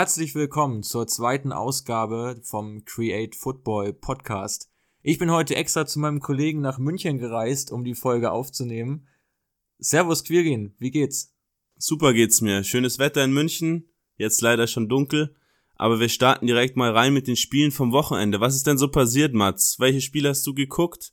Herzlich willkommen zur zweiten Ausgabe vom Create Football Podcast. Ich bin heute extra zu meinem Kollegen nach München gereist, um die Folge aufzunehmen. Servus Quirin, wie geht's? Super geht's mir. Schönes Wetter in München, jetzt leider schon dunkel, aber wir starten direkt mal rein mit den Spielen vom Wochenende. Was ist denn so passiert, Mats? Welche Spiele hast du geguckt?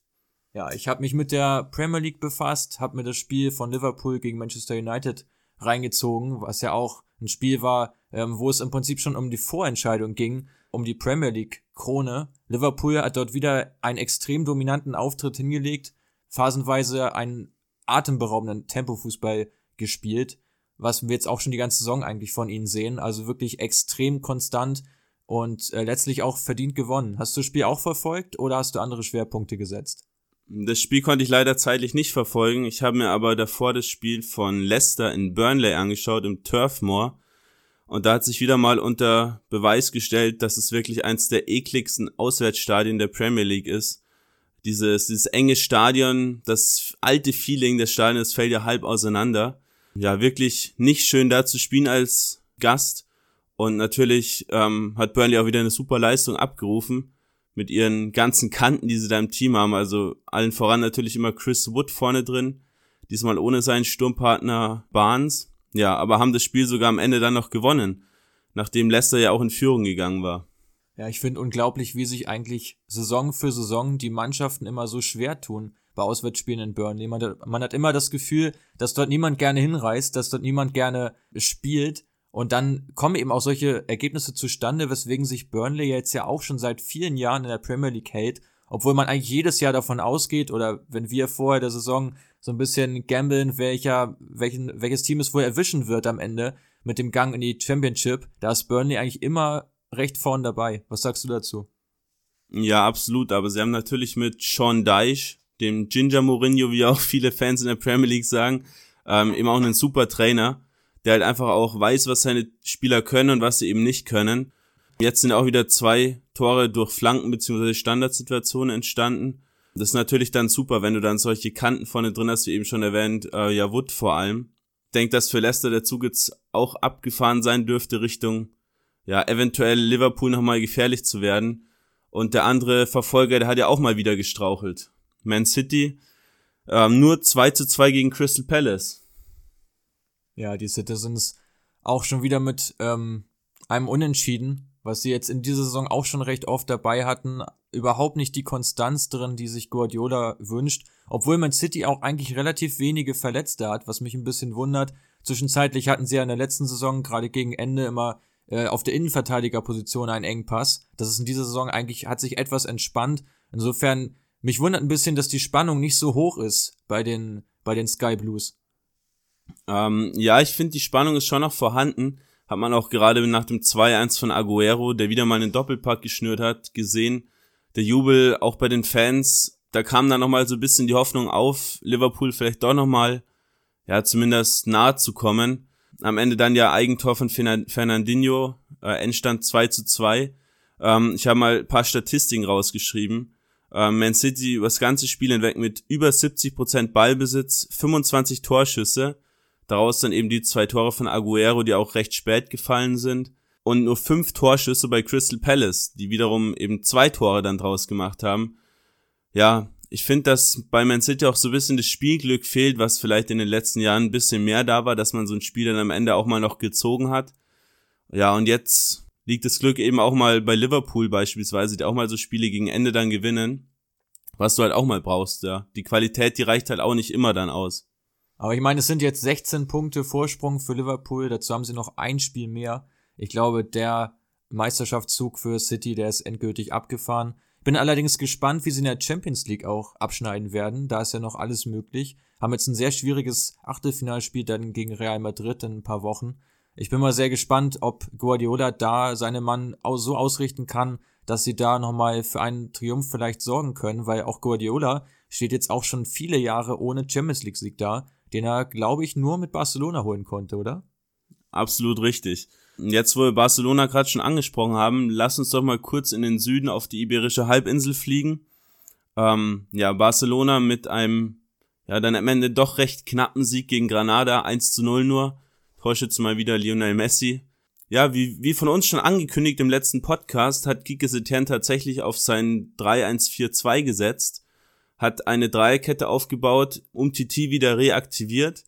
Ja, ich habe mich mit der Premier League befasst, habe mir das Spiel von Liverpool gegen Manchester United reingezogen, was ja auch ein Spiel war, ähm, wo es im Prinzip schon um die Vorentscheidung ging, um die Premier League Krone. Liverpool hat dort wieder einen extrem dominanten Auftritt hingelegt, phasenweise einen atemberaubenden Tempofußball gespielt, was wir jetzt auch schon die ganze Saison eigentlich von ihnen sehen. Also wirklich extrem konstant und äh, letztlich auch verdient gewonnen. Hast du das Spiel auch verfolgt oder hast du andere Schwerpunkte gesetzt? Das Spiel konnte ich leider zeitlich nicht verfolgen. Ich habe mir aber davor das Spiel von Leicester in Burnley angeschaut, im Turfmoor. Und da hat sich wieder mal unter Beweis gestellt, dass es wirklich eins der ekligsten Auswärtsstadien der Premier League ist. Dieses, dieses enge Stadion, das alte Feeling des Stadions fällt ja halb auseinander. Ja, wirklich nicht schön da zu spielen als Gast. Und natürlich ähm, hat Burnley auch wieder eine super Leistung abgerufen mit ihren ganzen Kanten, die sie da im Team haben. Also allen voran natürlich immer Chris Wood vorne drin. Diesmal ohne seinen Sturmpartner Barnes. Ja, aber haben das Spiel sogar am Ende dann noch gewonnen, nachdem Leicester ja auch in Führung gegangen war. Ja, ich finde unglaublich, wie sich eigentlich Saison für Saison die Mannschaften immer so schwer tun bei Auswärtsspielen in Burnley. Man, man hat immer das Gefühl, dass dort niemand gerne hinreist, dass dort niemand gerne spielt und dann kommen eben auch solche Ergebnisse zustande, weswegen sich Burnley jetzt ja auch schon seit vielen Jahren in der Premier League hält, obwohl man eigentlich jedes Jahr davon ausgeht, oder wenn wir vorher der Saison so ein bisschen gambeln, welcher, welchen, welches Team es wohl erwischen wird am Ende mit dem Gang in die Championship, da ist Burnley eigentlich immer recht vorn dabei. Was sagst du dazu? Ja, absolut, aber sie haben natürlich mit Sean Dyche, dem Ginger Mourinho, wie auch viele Fans in der Premier League sagen, ähm, immer auch einen super Trainer der halt einfach auch weiß, was seine Spieler können und was sie eben nicht können. Jetzt sind auch wieder zwei Tore durch Flanken bzw. Standardsituationen entstanden. Das ist natürlich dann super, wenn du dann solche Kanten vorne drin hast, wie eben schon erwähnt, äh, ja Wood vor allem. Ich denke, dass für Leicester der Zug jetzt auch abgefahren sein dürfte Richtung, ja, eventuell Liverpool nochmal gefährlich zu werden. Und der andere Verfolger, der hat ja auch mal wieder gestrauchelt. Man City, ähm, nur 2 zu 2 gegen Crystal Palace. Ja, die Citizens auch schon wieder mit ähm, einem Unentschieden, was sie jetzt in dieser Saison auch schon recht oft dabei hatten. Überhaupt nicht die Konstanz drin, die sich Guardiola wünscht. Obwohl Man City auch eigentlich relativ wenige Verletzte hat, was mich ein bisschen wundert. Zwischenzeitlich hatten sie ja in der letzten Saison gerade gegen Ende immer äh, auf der Innenverteidigerposition einen Engpass. Das ist in dieser Saison eigentlich, hat sich etwas entspannt. Insofern, mich wundert ein bisschen, dass die Spannung nicht so hoch ist bei den, bei den Sky Blues. Ähm, ja, ich finde, die Spannung ist schon noch vorhanden. Hat man auch gerade nach dem 2-1 von Aguero, der wieder mal einen Doppelpack geschnürt hat, gesehen. Der Jubel auch bei den Fans, da kam dann nochmal so ein bisschen die Hoffnung auf, Liverpool vielleicht doch nochmal, ja, zumindest nahe zu kommen. Am Ende dann ja Eigentor von Fernandinho, äh, Endstand 2 zu 2. Ähm, ich habe mal paar Statistiken rausgeschrieben. Ähm, Man City über das ganze Spiel hinweg mit über 70% Ballbesitz, 25 Torschüsse, Daraus dann eben die zwei Tore von Aguero, die auch recht spät gefallen sind. Und nur fünf Torschüsse bei Crystal Palace, die wiederum eben zwei Tore dann draus gemacht haben. Ja, ich finde, dass bei Man City auch so ein bisschen das Spielglück fehlt, was vielleicht in den letzten Jahren ein bisschen mehr da war, dass man so ein Spiel dann am Ende auch mal noch gezogen hat. Ja, und jetzt liegt das Glück eben auch mal bei Liverpool beispielsweise, die auch mal so Spiele gegen Ende dann gewinnen. Was du halt auch mal brauchst, ja. Die Qualität, die reicht halt auch nicht immer dann aus. Aber ich meine, es sind jetzt 16 Punkte Vorsprung für Liverpool. Dazu haben sie noch ein Spiel mehr. Ich glaube, der Meisterschaftszug für City, der ist endgültig abgefahren. Bin allerdings gespannt, wie sie in der Champions League auch abschneiden werden. Da ist ja noch alles möglich. Haben jetzt ein sehr schwieriges Achtelfinalspiel dann gegen Real Madrid in ein paar Wochen. Ich bin mal sehr gespannt, ob Guardiola da seine Mann so ausrichten kann, dass sie da nochmal für einen Triumph vielleicht sorgen können, weil auch Guardiola steht jetzt auch schon viele Jahre ohne Champions League Sieg da den er, glaube ich, nur mit Barcelona holen konnte, oder? Absolut richtig. Jetzt, wo wir Barcelona gerade schon angesprochen haben, lass uns doch mal kurz in den Süden auf die Iberische Halbinsel fliegen. Ähm, ja, Barcelona mit einem, ja, dann am Ende doch recht knappen Sieg gegen Granada, 1 zu 0 nur. Torschütze mal wieder Lionel Messi. Ja, wie, wie von uns schon angekündigt im letzten Podcast, hat Kike Setien tatsächlich auf sein 3-1-4-2 gesetzt, hat eine Dreierkette aufgebaut, um Titi wieder reaktiviert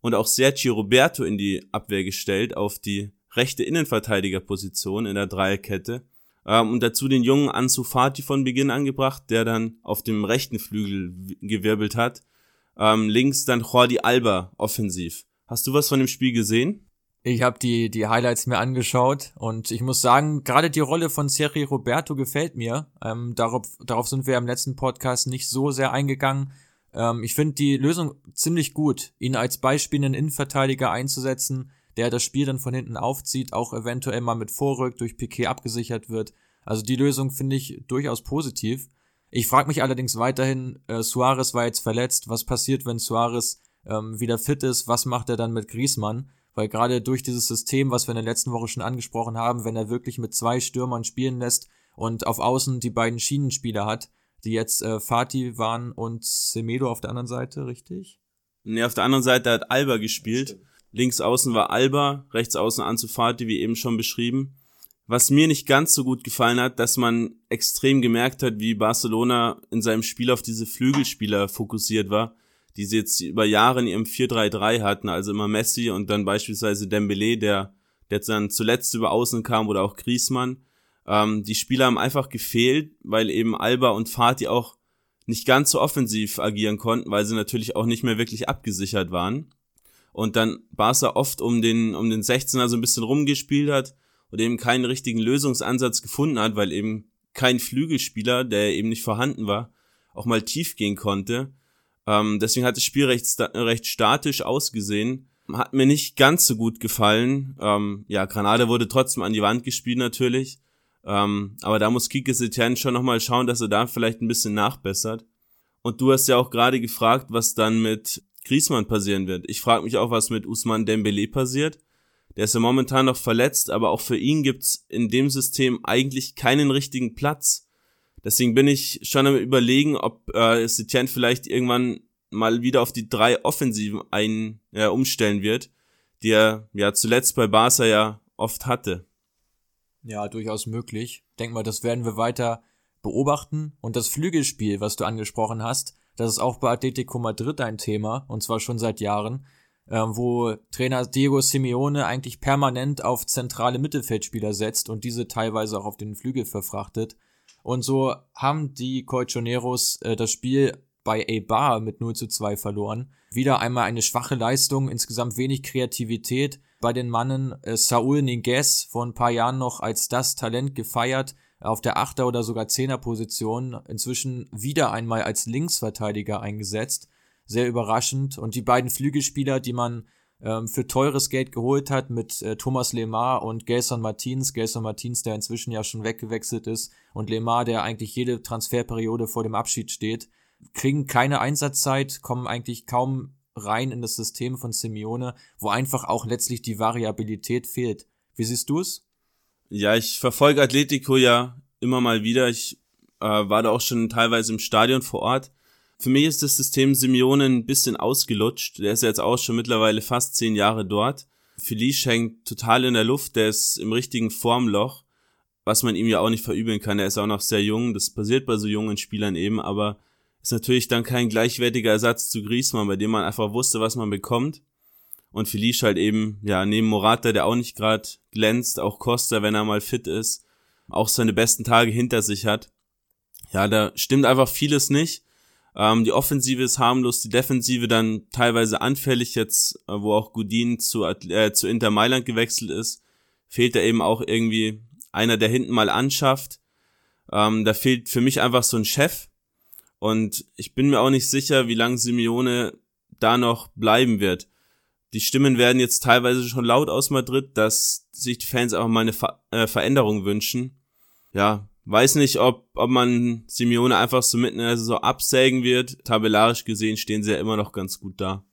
und auch Sergio Roberto in die Abwehr gestellt auf die rechte Innenverteidigerposition in der Dreierkette ähm, und dazu den jungen Ansu Fati von Beginn angebracht, der dann auf dem rechten Flügel gewirbelt hat. Ähm, links dann Jordi Alba offensiv. Hast du was von dem Spiel gesehen? Ich habe die, die Highlights mir angeschaut und ich muss sagen, gerade die Rolle von Sergio Roberto gefällt mir. Ähm, darauf, darauf sind wir im letzten Podcast nicht so sehr eingegangen. Ähm, ich finde die Lösung ziemlich gut, ihn als beispielenden Innenverteidiger einzusetzen, der das Spiel dann von hinten aufzieht, auch eventuell mal mit Vorrück durch Piquet abgesichert wird. Also die Lösung finde ich durchaus positiv. Ich frage mich allerdings weiterhin, äh, Suarez war jetzt verletzt, was passiert, wenn Suarez ähm, wieder fit ist, was macht er dann mit Griezmann? Weil gerade durch dieses System, was wir in der letzten Woche schon angesprochen haben, wenn er wirklich mit zwei Stürmern spielen lässt und auf Außen die beiden Schienenspieler hat, die jetzt äh, Fatih waren und Semedo auf der anderen Seite, richtig? Nee, auf der anderen Seite hat Alba gespielt. Links außen war Alba, rechts außen Ansu Fati, wie eben schon beschrieben. Was mir nicht ganz so gut gefallen hat, dass man extrem gemerkt hat, wie Barcelona in seinem Spiel auf diese Flügelspieler fokussiert war die sie jetzt über Jahre in ihrem 4-3-3 hatten, also immer Messi und dann beispielsweise Dembele, der, der dann zuletzt über Außen kam oder auch Griezmann. Ähm, die Spieler haben einfach gefehlt, weil eben Alba und Fatih auch nicht ganz so offensiv agieren konnten, weil sie natürlich auch nicht mehr wirklich abgesichert waren. Und dann Barca oft um den, um den 16er so ein bisschen rumgespielt hat und eben keinen richtigen Lösungsansatz gefunden hat, weil eben kein Flügelspieler, der eben nicht vorhanden war, auch mal tief gehen konnte. Ähm, deswegen hat das Spiel recht, recht statisch ausgesehen. Hat mir nicht ganz so gut gefallen. Ähm, ja, Granada wurde trotzdem an die Wand gespielt natürlich. Ähm, aber da muss Kike Setien schon nochmal schauen, dass er da vielleicht ein bisschen nachbessert. Und du hast ja auch gerade gefragt, was dann mit Griezmann passieren wird. Ich frage mich auch, was mit Usman Dembele passiert. Der ist ja momentan noch verletzt, aber auch für ihn gibt's in dem System eigentlich keinen richtigen Platz. Deswegen bin ich schon am überlegen, ob äh, Setien vielleicht irgendwann mal wieder auf die drei Offensiven ein, äh, umstellen wird, die er ja zuletzt bei Barca ja oft hatte. Ja, durchaus möglich. Denk mal, das werden wir weiter beobachten. Und das Flügelspiel, was du angesprochen hast, das ist auch bei Atletico Madrid ein Thema, und zwar schon seit Jahren, äh, wo Trainer Diego Simeone eigentlich permanent auf zentrale Mittelfeldspieler setzt und diese teilweise auch auf den Flügel verfrachtet. Und so haben die Colchoneros äh, das Spiel bei A-Bar mit 0 zu 2 verloren. Wieder einmal eine schwache Leistung, insgesamt wenig Kreativität bei den Mannen. Äh, Saul Ninguez vor ein paar Jahren noch als das Talent gefeiert, auf der Achter- oder sogar Zehner-Position, inzwischen wieder einmal als Linksverteidiger eingesetzt. Sehr überraschend. Und die beiden Flügelspieler, die man ähm, für teures Geld geholt hat mit äh, Thomas Lemar und Gelson Martins. Gelson Martins, der inzwischen ja schon weggewechselt ist und Lemar, der eigentlich jede Transferperiode vor dem Abschied steht, kriegen keine Einsatzzeit, kommen eigentlich kaum rein in das System von Simeone, wo einfach auch letztlich die Variabilität fehlt. Wie siehst du es? Ja, ich verfolge Atletico ja immer mal wieder. Ich äh, war da auch schon teilweise im Stadion vor Ort. Für mich ist das System Simeone ein bisschen ausgelutscht. Der ist jetzt auch schon mittlerweile fast zehn Jahre dort. Felice hängt total in der Luft, der ist im richtigen Formloch, was man ihm ja auch nicht verübeln kann. Er ist auch noch sehr jung, das passiert bei so jungen Spielern eben, aber ist natürlich dann kein gleichwertiger Ersatz zu Griezmann, bei dem man einfach wusste, was man bekommt. Und Felice halt eben, ja, neben Morata, der auch nicht gerade glänzt, auch Costa, wenn er mal fit ist, auch seine besten Tage hinter sich hat. Ja, da stimmt einfach vieles nicht. Ähm, die Offensive ist harmlos, die Defensive dann teilweise anfällig jetzt, äh, wo auch Gudin zu, äh, zu Inter Mailand gewechselt ist, fehlt da eben auch irgendwie einer, der hinten mal anschafft. Ähm, da fehlt für mich einfach so ein Chef. Und ich bin mir auch nicht sicher, wie lange Simeone da noch bleiben wird. Die Stimmen werden jetzt teilweise schon laut aus Madrid, dass sich die Fans einfach mal eine Ver äh, Veränderung wünschen. Ja, Weiß nicht, ob, ob man Simeone einfach so mitten in der Saison absägen wird. Tabellarisch gesehen stehen sie ja immer noch ganz gut da.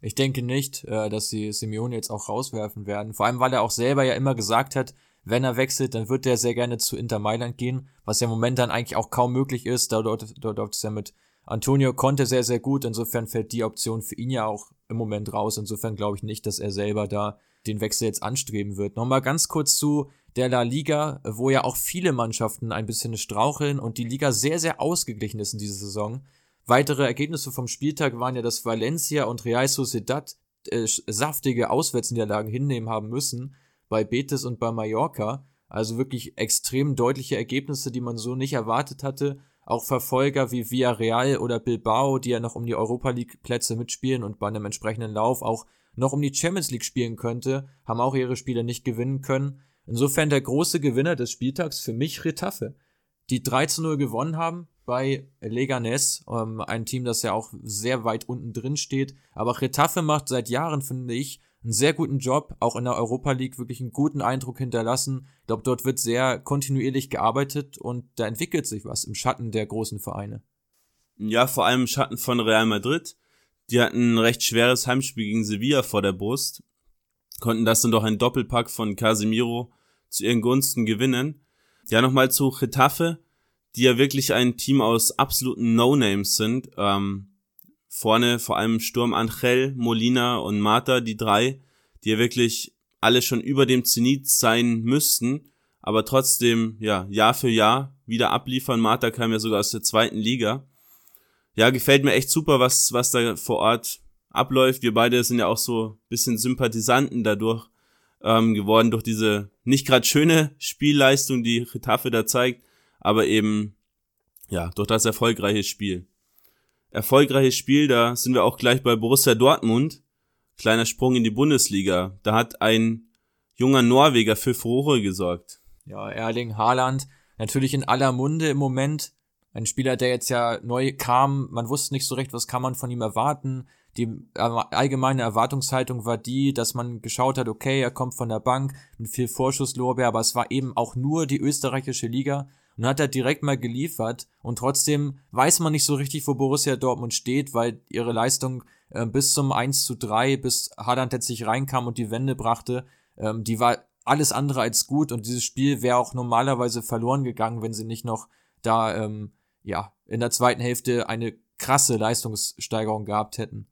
Ich denke nicht, äh, dass sie Simeone jetzt auch rauswerfen werden. Vor allem, weil er auch selber ja immer gesagt hat, wenn er wechselt, dann wird er sehr gerne zu Inter Mailand gehen, was ja im Moment dann eigentlich auch kaum möglich ist. Da dort, dort, dort ist er mit Antonio Conte sehr, sehr gut. Insofern fällt die Option für ihn ja auch im Moment raus. Insofern glaube ich nicht, dass er selber da den Wechsel jetzt anstreben wird. Nochmal ganz kurz zu der La Liga, wo ja auch viele Mannschaften ein bisschen straucheln und die Liga sehr, sehr ausgeglichen ist in dieser Saison. Weitere Ergebnisse vom Spieltag waren ja, dass Valencia und Real Sociedad äh, saftige Auswärtsniederlagen hinnehmen haben müssen bei Betis und bei Mallorca. Also wirklich extrem deutliche Ergebnisse, die man so nicht erwartet hatte. Auch Verfolger wie Villarreal oder Bilbao, die ja noch um die Europa League Plätze mitspielen und bei einem entsprechenden Lauf auch noch um die Champions League spielen könnte, haben auch ihre Spiele nicht gewinnen können. Insofern der große Gewinner des Spieltags für mich Retafe, die 3 zu 0 gewonnen haben bei Leganes, ähm, ein Team, das ja auch sehr weit unten drin steht. Aber Retafe macht seit Jahren, finde ich, einen sehr guten Job, auch in der Europa League wirklich einen guten Eindruck hinterlassen. Ich glaube, dort wird sehr kontinuierlich gearbeitet und da entwickelt sich was im Schatten der großen Vereine. Ja, vor allem im Schatten von Real Madrid. Die hatten ein recht schweres Heimspiel gegen Sevilla vor der Brust, konnten das dann doch ein Doppelpack von Casemiro zu ihren Gunsten gewinnen. Ja, nochmal zu Getafe, die ja wirklich ein Team aus absoluten No-Names sind. Ähm, vorne vor allem Sturm Angel, Molina und Mata, die drei, die ja wirklich alle schon über dem Zenit sein müssten, aber trotzdem, ja, Jahr für Jahr wieder abliefern. Mata kam ja sogar aus der zweiten Liga. Ja, gefällt mir echt super, was, was da vor Ort abläuft. Wir beide sind ja auch so bisschen Sympathisanten dadurch ähm, geworden, durch diese nicht gerade schöne Spielleistung, die Retafe da zeigt, aber eben, ja, durch das erfolgreiche Spiel erfolgreiches Spiel, da sind wir auch gleich bei Borussia Dortmund. Kleiner Sprung in die Bundesliga. Da hat ein junger Norweger für Furore gesorgt. Ja, Erling Haaland, natürlich in aller Munde im Moment. Ein Spieler, der jetzt ja neu kam, man wusste nicht so recht, was kann man von ihm erwarten. Die allgemeine Erwartungshaltung war die, dass man geschaut hat, okay, er kommt von der Bank mit viel Vorschusslorbeer, aber es war eben auch nur die österreichische Liga. Und hat er direkt mal geliefert. Und trotzdem weiß man nicht so richtig, wo Borussia Dortmund steht, weil ihre Leistung äh, bis zum 1 zu 3, bis Haaland letztlich reinkam und die Wende brachte, ähm, die war alles andere als gut. Und dieses Spiel wäre auch normalerweise verloren gegangen, wenn sie nicht noch da ähm, ja in der zweiten Hälfte eine krasse Leistungssteigerung gehabt hätten.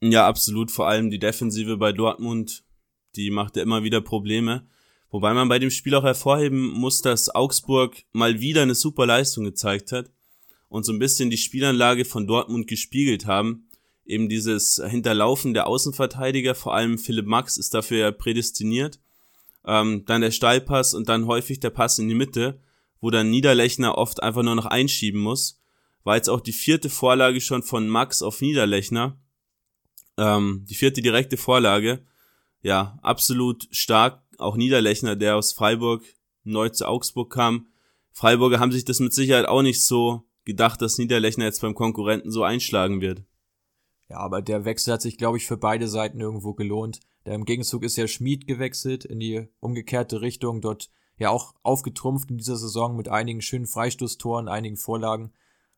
Ja, absolut. Vor allem die Defensive bei Dortmund, die machte immer wieder Probleme. Wobei man bei dem Spiel auch hervorheben muss, dass Augsburg mal wieder eine super Leistung gezeigt hat und so ein bisschen die Spielanlage von Dortmund gespiegelt haben. Eben dieses Hinterlaufen der Außenverteidiger, vor allem Philipp Max ist dafür ja prädestiniert. Ähm, dann der Steilpass und dann häufig der Pass in die Mitte, wo dann Niederlechner oft einfach nur noch einschieben muss. War jetzt auch die vierte Vorlage schon von Max auf Niederlechner. Ähm, die vierte direkte Vorlage. Ja, absolut stark auch Niederlechner, der aus Freiburg neu zu Augsburg kam. Freiburger haben sich das mit Sicherheit auch nicht so gedacht, dass Niederlechner jetzt beim Konkurrenten so einschlagen wird. Ja, aber der Wechsel hat sich, glaube ich, für beide Seiten irgendwo gelohnt. Da im Gegenzug ist ja Schmied gewechselt in die umgekehrte Richtung, dort ja auch aufgetrumpft in dieser Saison mit einigen schönen Freistoßtoren, einigen Vorlagen.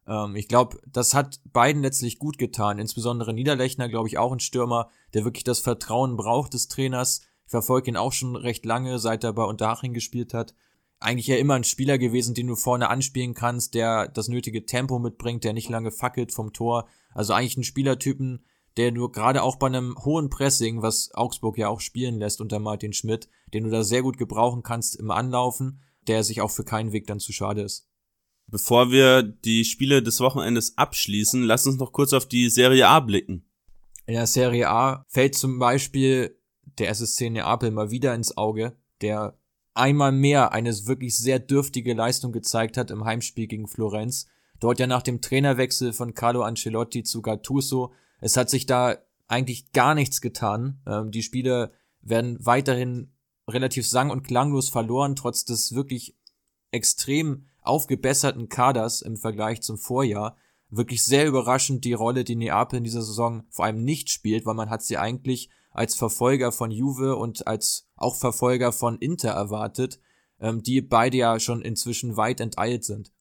Ähm, ich glaube, das hat beiden letztlich gut getan. Insbesondere Niederlechner, glaube ich, auch ein Stürmer, der wirklich das Vertrauen braucht des Trainers, verfolge ihn auch schon recht lange, seit er bei Unterhaching gespielt hat. Eigentlich ja immer ein Spieler gewesen, den du vorne anspielen kannst, der das nötige Tempo mitbringt, der nicht lange fackelt vom Tor. Also eigentlich ein Spielertypen, der nur gerade auch bei einem hohen Pressing, was Augsburg ja auch spielen lässt unter Martin Schmidt, den du da sehr gut gebrauchen kannst im Anlaufen, der sich auch für keinen Weg dann zu schade ist. Bevor wir die Spiele des Wochenendes abschließen, lass uns noch kurz auf die Serie A blicken. In der Serie A fällt zum Beispiel der SSC Neapel mal wieder ins Auge, der einmal mehr eine wirklich sehr dürftige Leistung gezeigt hat im Heimspiel gegen Florenz. Dort ja nach dem Trainerwechsel von Carlo Ancelotti zu Gattuso. Es hat sich da eigentlich gar nichts getan. Ähm, die Spiele werden weiterhin relativ sang- und klanglos verloren, trotz des wirklich extrem aufgebesserten Kaders im Vergleich zum Vorjahr. Wirklich sehr überraschend die Rolle, die Neapel in dieser Saison vor allem nicht spielt, weil man hat sie eigentlich als Verfolger von Juve und als auch Verfolger von Inter erwartet, ähm, die beide ja schon inzwischen weit enteilt sind.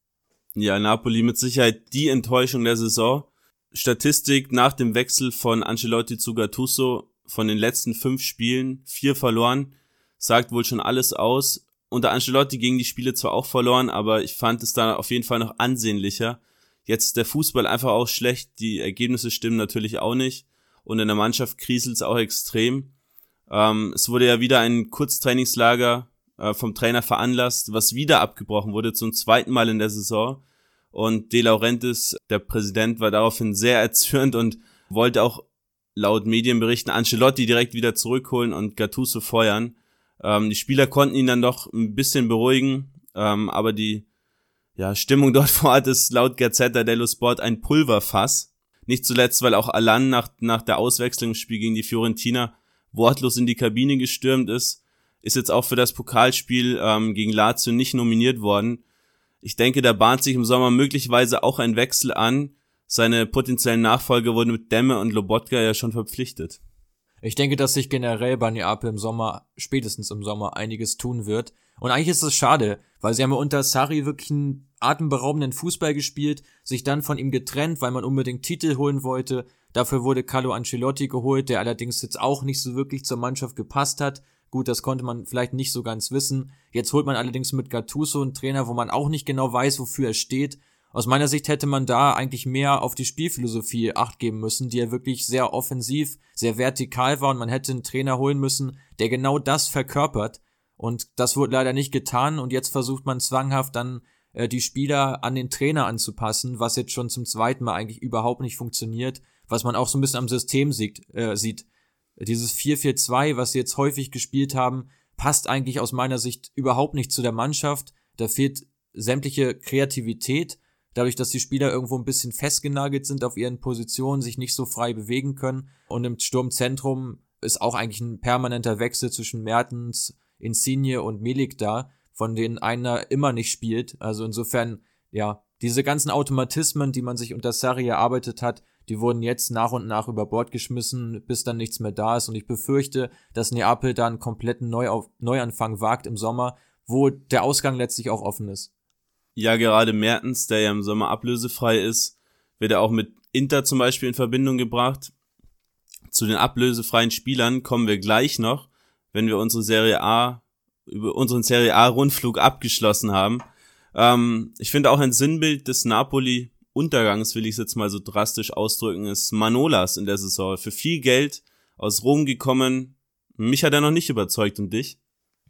Ja, Napoli mit Sicherheit die Enttäuschung der Saison. Statistik nach dem Wechsel von Ancelotti zu Gattuso von den letzten fünf Spielen, vier verloren, sagt wohl schon alles aus. Unter Ancelotti gingen die Spiele zwar auch verloren, aber ich fand es da auf jeden Fall noch ansehnlicher. Jetzt ist der Fußball einfach auch schlecht, die Ergebnisse stimmen natürlich auch nicht und in der Mannschaft kriselt es auch extrem. Ähm, es wurde ja wieder ein Kurztrainingslager äh, vom Trainer veranlasst, was wieder abgebrochen wurde zum zweiten Mal in der Saison. Und De Laurentiis, der Präsident, war daraufhin sehr erzürnt und wollte auch laut Medienberichten Ancelotti direkt wieder zurückholen und Gattuso feuern. Ähm, die Spieler konnten ihn dann doch ein bisschen beruhigen, ähm, aber die ja, Stimmung dort vor Ort ist laut Gazzetta dello Sport ein Pulverfass. Nicht zuletzt, weil auch Alan nach, nach der Auswechslung im Spiel gegen die Fiorentina wortlos in die Kabine gestürmt ist. Ist jetzt auch für das Pokalspiel ähm, gegen Lazio nicht nominiert worden. Ich denke, da bahnt sich im Sommer möglicherweise auch ein Wechsel an. Seine potenziellen Nachfolger wurden mit Demme und Lobotka ja schon verpflichtet. Ich denke, dass sich generell bei Neapel im Sommer, spätestens im Sommer, einiges tun wird. Und eigentlich ist es schade, weil sie haben unter Sarri wirklich einen atemberaubenden Fußball gespielt, sich dann von ihm getrennt, weil man unbedingt Titel holen wollte. Dafür wurde Carlo Ancelotti geholt, der allerdings jetzt auch nicht so wirklich zur Mannschaft gepasst hat. Gut, das konnte man vielleicht nicht so ganz wissen. Jetzt holt man allerdings mit Gattuso einen Trainer, wo man auch nicht genau weiß, wofür er steht. Aus meiner Sicht hätte man da eigentlich mehr auf die Spielphilosophie acht geben müssen, die ja wirklich sehr offensiv, sehr vertikal war und man hätte einen Trainer holen müssen, der genau das verkörpert. Und das wurde leider nicht getan und jetzt versucht man zwanghaft dann äh, die Spieler an den Trainer anzupassen, was jetzt schon zum zweiten Mal eigentlich überhaupt nicht funktioniert, was man auch so ein bisschen am System sieht. Äh, sieht. Dieses 4-4-2, was sie jetzt häufig gespielt haben, passt eigentlich aus meiner Sicht überhaupt nicht zu der Mannschaft. Da fehlt sämtliche Kreativität dadurch, dass die Spieler irgendwo ein bisschen festgenagelt sind auf ihren Positionen, sich nicht so frei bewegen können. Und im Sturmzentrum ist auch eigentlich ein permanenter Wechsel zwischen Mertens, Insigne und Milik da, von denen einer immer nicht spielt. Also insofern, ja, diese ganzen Automatismen, die man sich unter Sarri erarbeitet hat, die wurden jetzt nach und nach über Bord geschmissen, bis dann nichts mehr da ist. Und ich befürchte, dass Neapel da einen kompletten Neuauf Neuanfang wagt im Sommer, wo der Ausgang letztlich auch offen ist ja gerade Mertens, der ja im Sommer ablösefrei ist, wird er auch mit Inter zum Beispiel in Verbindung gebracht. Zu den ablösefreien Spielern kommen wir gleich noch, wenn wir unsere Serie A, über unseren Serie A Rundflug abgeschlossen haben. Ähm, ich finde auch ein Sinnbild des Napoli Untergangs, will ich es jetzt mal so drastisch ausdrücken, ist Manolas in der Saison. Für viel Geld aus Rom gekommen. Mich hat er noch nicht überzeugt und dich?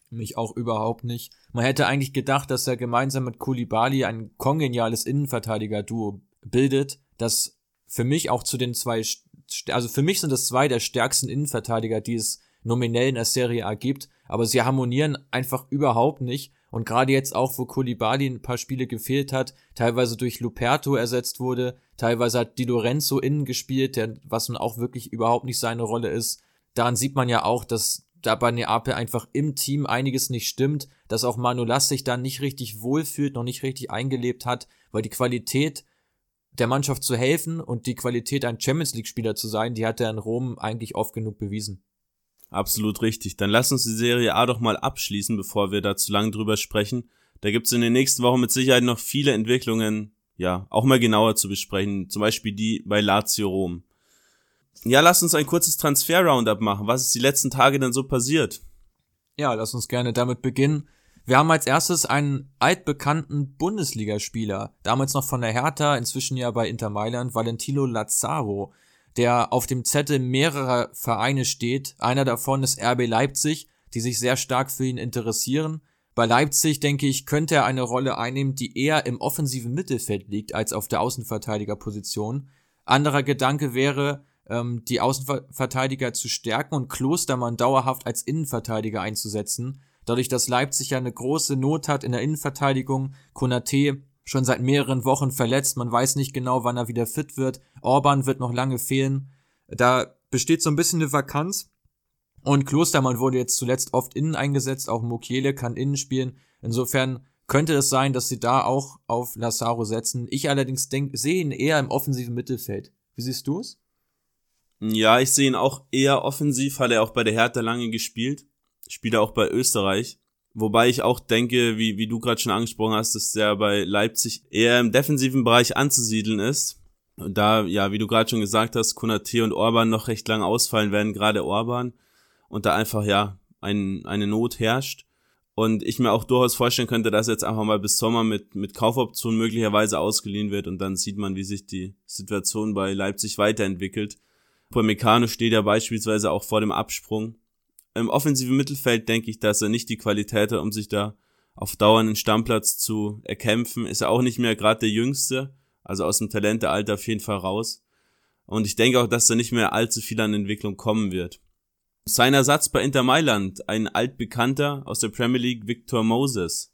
Mich auch überhaupt nicht. Man hätte eigentlich gedacht, dass er gemeinsam mit Kulibali ein kongeniales Innenverteidiger-Duo bildet, das für mich auch zu den zwei, also für mich sind das zwei der stärksten Innenverteidiger, die es nominell in der Serie A gibt, aber sie harmonieren einfach überhaupt nicht. Und gerade jetzt auch, wo Kulibali ein paar Spiele gefehlt hat, teilweise durch Luperto ersetzt wurde, teilweise hat Di Lorenzo innen gespielt, der, was nun auch wirklich überhaupt nicht seine Rolle ist. Daran sieht man ja auch, dass da bei Neapel einfach im Team einiges nicht stimmt, dass auch Manolas sich da nicht richtig wohlfühlt, noch nicht richtig eingelebt hat, weil die Qualität der Mannschaft zu helfen und die Qualität ein Champions League Spieler zu sein, die hat er in Rom eigentlich oft genug bewiesen. Absolut richtig. Dann lass uns die Serie A doch mal abschließen, bevor wir da zu lang drüber sprechen. Da gibt's in den nächsten Wochen mit Sicherheit noch viele Entwicklungen, ja, auch mal genauer zu besprechen. Zum Beispiel die bei Lazio Rom. Ja, lass uns ein kurzes Transfer-Roundup machen. Was ist die letzten Tage denn so passiert? Ja, lass uns gerne damit beginnen. Wir haben als erstes einen altbekannten Bundesligaspieler, damals noch von der Hertha, inzwischen ja bei Inter Mailand, Valentino Lazaro, der auf dem Zettel mehrerer Vereine steht. Einer davon ist RB Leipzig, die sich sehr stark für ihn interessieren. Bei Leipzig, denke ich, könnte er eine Rolle einnehmen, die eher im offensiven Mittelfeld liegt als auf der Außenverteidigerposition. Anderer Gedanke wäre, ähm, die Außenverteidiger zu stärken und Klostermann dauerhaft als Innenverteidiger einzusetzen. Dadurch, dass Leipzig ja eine große Not hat in der Innenverteidigung, Konate schon seit mehreren Wochen verletzt, man weiß nicht genau, wann er wieder fit wird. Orban wird noch lange fehlen. Da besteht so ein bisschen eine Vakanz. Und Klostermann wurde jetzt zuletzt oft innen eingesetzt, auch Mokiele kann innen spielen. Insofern könnte es sein, dass sie da auch auf Lazaro setzen. Ich allerdings denk, sehe ihn eher im offensiven Mittelfeld. Wie siehst du es? Ja, ich sehe ihn auch eher offensiv, hat er auch bei der Hertha lange gespielt. Spielt er auch bei Österreich. Wobei ich auch denke, wie, wie du gerade schon angesprochen hast, dass der bei Leipzig eher im defensiven Bereich anzusiedeln ist. Und da, ja, wie du gerade schon gesagt hast, Konate und Orban noch recht lang ausfallen werden, gerade Orban. Und da einfach, ja, ein, eine Not herrscht. Und ich mir auch durchaus vorstellen könnte, dass jetzt einfach mal bis Sommer mit, mit Kaufoptionen möglicherweise ausgeliehen wird und dann sieht man, wie sich die Situation bei Leipzig weiterentwickelt. Upamecano steht ja beispielsweise auch vor dem Absprung. Im offensiven Mittelfeld denke ich, dass er nicht die Qualität hat, um sich da auf Dauer einen Stammplatz zu erkämpfen. Ist er auch nicht mehr gerade der Jüngste, also aus dem Talentealter auf jeden Fall raus. Und ich denke auch, dass da nicht mehr allzu viel an Entwicklung kommen wird. Sein Ersatz bei Inter Mailand, ein altbekannter aus der Premier League, Victor Moses.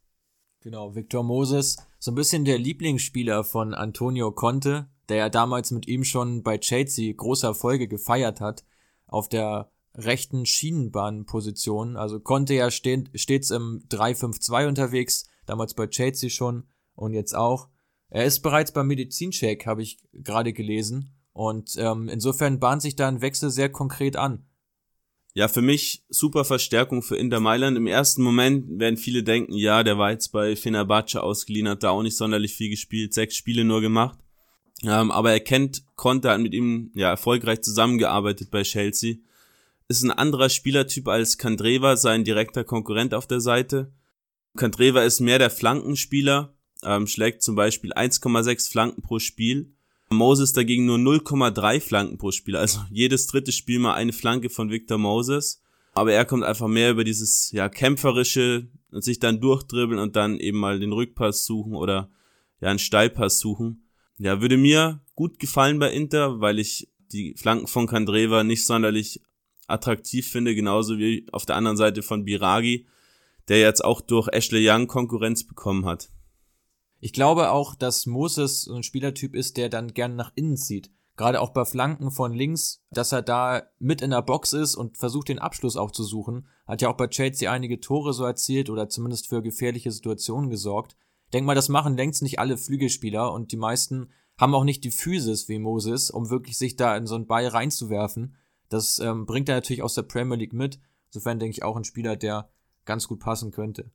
Genau, Victor Moses, so ein bisschen der Lieblingsspieler von Antonio Conte, der ja damals mit ihm schon bei Chelsea große Erfolge gefeiert hat, auf der rechten Schienenbahnposition. Also Conte ja stets im 3-5-2 unterwegs, damals bei Chelsea schon und jetzt auch. Er ist bereits beim Medizincheck, habe ich gerade gelesen. Und ähm, insofern bahnt sich da ein Wechsel sehr konkret an. Ja, für mich super Verstärkung für Inter Mailand. Im ersten Moment werden viele denken, ja, der war jetzt bei Fenerbahce ausgeliehen, hat da auch nicht sonderlich viel gespielt, sechs Spiele nur gemacht. Ähm, aber er kennt Conte, hat mit ihm ja erfolgreich zusammengearbeitet bei Chelsea. Ist ein anderer Spielertyp als Kandreva, sein direkter Konkurrent auf der Seite. Kandreva ist mehr der Flankenspieler, ähm, schlägt zum Beispiel 1,6 Flanken pro Spiel Moses dagegen nur 0,3 Flanken pro Spiel. Also jedes dritte Spiel mal eine Flanke von Victor Moses. Aber er kommt einfach mehr über dieses ja kämpferische und sich dann durchdribbeln und dann eben mal den Rückpass suchen oder ja einen Steilpass suchen. Ja, würde mir gut gefallen bei Inter, weil ich die Flanken von Kandreva nicht sonderlich attraktiv finde, genauso wie auf der anderen Seite von Biragi, der jetzt auch durch Ashley Young Konkurrenz bekommen hat. Ich glaube auch, dass Moses so ein Spielertyp ist, der dann gern nach innen zieht. Gerade auch bei Flanken von links, dass er da mit in der Box ist und versucht, den Abschluss auch zu suchen. Hat ja auch bei Chelsea einige Tore so erzielt oder zumindest für gefährliche Situationen gesorgt. Denk mal, das machen längst nicht alle Flügelspieler und die meisten haben auch nicht die Physis wie Moses, um wirklich sich da in so einen Ball reinzuwerfen. Das ähm, bringt er natürlich aus der Premier League mit. Insofern denke ich auch ein Spieler, der ganz gut passen könnte.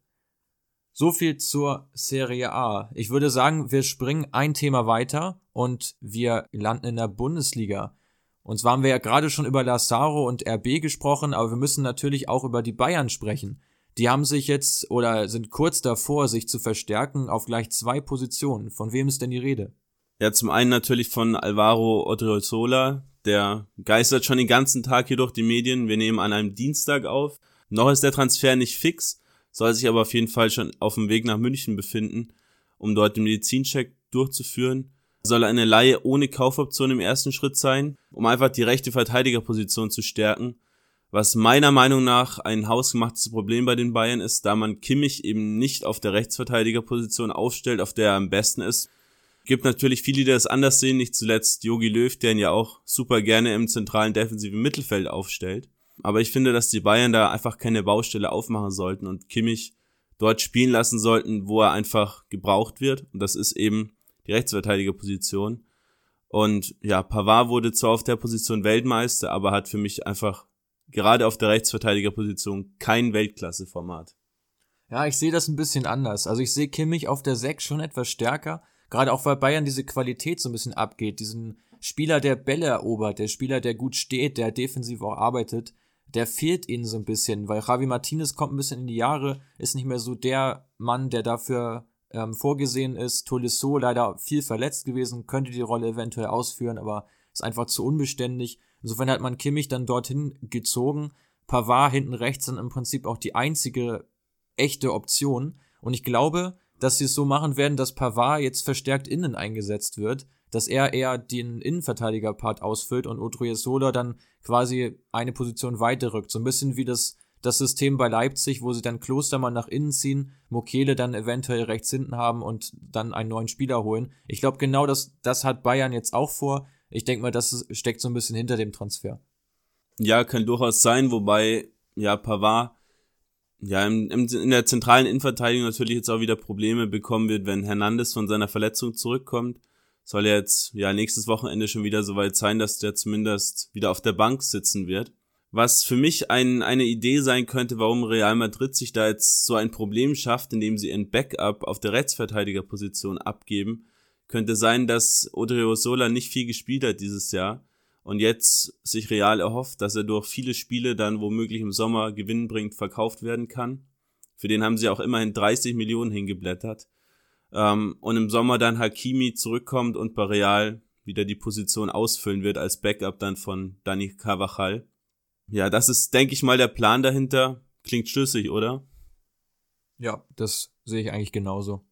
So viel zur Serie A. Ich würde sagen, wir springen ein Thema weiter und wir landen in der Bundesliga. Und zwar haben wir ja gerade schon über Lazaro und RB gesprochen, aber wir müssen natürlich auch über die Bayern sprechen. Die haben sich jetzt oder sind kurz davor, sich zu verstärken auf gleich zwei Positionen. Von wem ist denn die Rede? Ja, zum einen natürlich von Alvaro Odriozola. Der geistert schon den ganzen Tag hier durch die Medien. Wir nehmen an einem Dienstag auf. Noch ist der Transfer nicht fix soll sich aber auf jeden Fall schon auf dem Weg nach München befinden, um dort den Medizincheck durchzuführen. Soll eine Laie ohne Kaufoption im ersten Schritt sein, um einfach die rechte Verteidigerposition zu stärken, was meiner Meinung nach ein hausgemachtes Problem bei den Bayern ist, da man Kimmich eben nicht auf der Rechtsverteidigerposition aufstellt, auf der er am besten ist. Gibt natürlich viele, die das anders sehen, nicht zuletzt Yogi Löw, der ihn ja auch super gerne im zentralen defensiven Mittelfeld aufstellt. Aber ich finde, dass die Bayern da einfach keine Baustelle aufmachen sollten und Kimmich dort spielen lassen sollten, wo er einfach gebraucht wird. Und das ist eben die Rechtsverteidigerposition. Und ja, Pavard wurde zwar auf der Position Weltmeister, aber hat für mich einfach gerade auf der Rechtsverteidigerposition kein Weltklasseformat. Ja, ich sehe das ein bisschen anders. Also ich sehe Kimmich auf der 6 schon etwas stärker, gerade auch weil Bayern diese Qualität so ein bisschen abgeht, diesen Spieler, der Bälle erobert, der Spieler, der gut steht, der defensiv auch arbeitet der fehlt ihnen so ein bisschen, weil Javi Martinez kommt ein bisschen in die Jahre, ist nicht mehr so der Mann, der dafür ähm, vorgesehen ist. Tolisso leider viel verletzt gewesen, könnte die Rolle eventuell ausführen, aber ist einfach zu unbeständig. Insofern hat man Kimmich dann dorthin gezogen. Pavard hinten rechts sind im Prinzip auch die einzige echte Option. Und ich glaube, dass sie es so machen werden, dass Pavard jetzt verstärkt innen eingesetzt wird, dass er eher den Innenverteidiger-Part ausfüllt und Odriozola dann quasi eine Position weiter rückt. So ein bisschen wie das, das System bei Leipzig, wo sie dann Klostermann nach innen ziehen, Mokele dann eventuell rechts hinten haben und dann einen neuen Spieler holen. Ich glaube, genau das, das hat Bayern jetzt auch vor. Ich denke mal, das steckt so ein bisschen hinter dem Transfer. Ja, kann durchaus sein, wobei, ja, Pavard ja, in, in der zentralen Innenverteidigung natürlich jetzt auch wieder Probleme bekommen wird, wenn Hernandez von seiner Verletzung zurückkommt soll ja jetzt ja nächstes Wochenende schon wieder soweit sein, dass der zumindest wieder auf der Bank sitzen wird. Was für mich ein, eine Idee sein könnte, warum Real Madrid sich da jetzt so ein Problem schafft, indem sie ein Backup auf der Rechtsverteidigerposition abgeben, könnte sein, dass Odriozola nicht viel gespielt hat dieses Jahr und jetzt sich Real erhofft, dass er durch viele Spiele dann womöglich im Sommer gewinnbringend verkauft werden kann. Für den haben sie auch immerhin 30 Millionen hingeblättert ähm, und im Sommer dann Hakimi zurückkommt und bei Real wieder die Position ausfüllen wird als Backup dann von Dani Carvajal. Ja, das ist, denke ich mal, der Plan dahinter. Klingt schlüssig, oder? Ja, das sehe ich eigentlich genauso.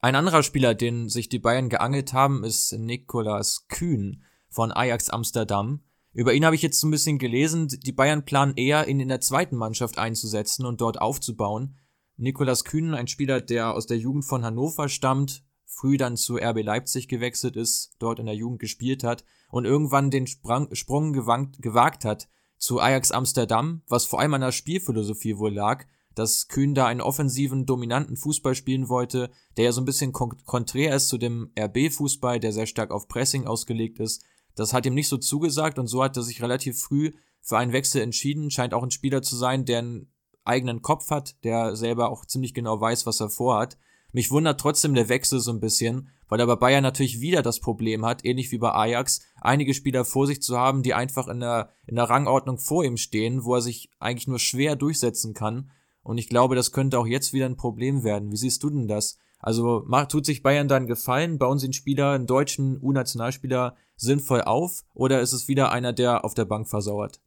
Ein anderer Spieler, den sich die Bayern geangelt haben, ist Nikolas Kühn von Ajax Amsterdam. Über ihn habe ich jetzt so ein bisschen gelesen. Die Bayern planen eher, ihn in der zweiten Mannschaft einzusetzen und dort aufzubauen. Nikolas Kühn, ein Spieler, der aus der Jugend von Hannover stammt, früh dann zu RB Leipzig gewechselt ist, dort in der Jugend gespielt hat und irgendwann den Sprang, Sprung gewankt, gewagt hat zu Ajax Amsterdam, was vor allem an der Spielphilosophie wohl lag, dass Kühn da einen offensiven, dominanten Fußball spielen wollte, der ja so ein bisschen konträr ist zu dem RB-Fußball, der sehr stark auf Pressing ausgelegt ist. Das hat ihm nicht so zugesagt und so hat er sich relativ früh für einen Wechsel entschieden. Scheint auch ein Spieler zu sein, der einen eigenen Kopf hat, der selber auch ziemlich genau weiß, was er vorhat. Mich wundert trotzdem der Wechsel so ein bisschen, weil er bei Bayern natürlich wieder das Problem hat, ähnlich wie bei Ajax, einige Spieler vor sich zu haben, die einfach in der, in der Rangordnung vor ihm stehen, wo er sich eigentlich nur schwer durchsetzen kann. Und ich glaube, das könnte auch jetzt wieder ein Problem werden. Wie siehst du denn das? Also macht, tut sich Bayern dann Gefallen? Bauen sie einen Spieler, einen deutschen U-Nationalspieler sinnvoll auf? Oder ist es wieder einer, der auf der Bank versauert?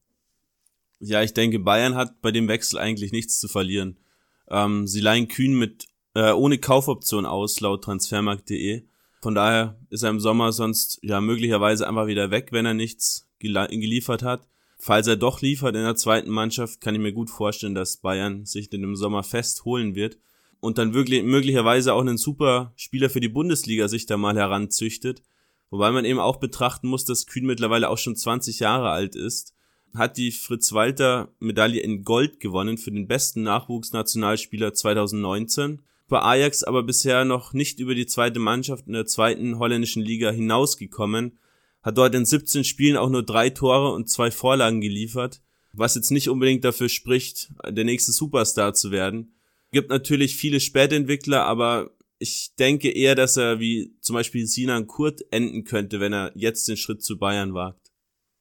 Ja, ich denke, Bayern hat bei dem Wechsel eigentlich nichts zu verlieren. Ähm, sie leihen Kühn mit äh, ohne Kaufoption aus, laut transfermarkt.de. Von daher ist er im Sommer sonst ja möglicherweise einfach wieder weg, wenn er nichts geliefert hat. Falls er doch liefert in der zweiten Mannschaft, kann ich mir gut vorstellen, dass Bayern sich den im Sommer fest holen wird und dann wirklich möglicherweise auch einen super Spieler für die Bundesliga sich da mal heranzüchtet. Wobei man eben auch betrachten muss, dass Kühn mittlerweile auch schon 20 Jahre alt ist, hat die Fritz-Walter-Medaille in Gold gewonnen für den besten Nachwuchsnationalspieler 2019 bei Ajax aber bisher noch nicht über die zweite Mannschaft in der zweiten holländischen Liga hinausgekommen, hat dort in 17 Spielen auch nur drei Tore und zwei Vorlagen geliefert, was jetzt nicht unbedingt dafür spricht, der nächste Superstar zu werden. Gibt natürlich viele Spätentwickler, aber ich denke eher, dass er wie zum Beispiel Sinan Kurt enden könnte, wenn er jetzt den Schritt zu Bayern wagt.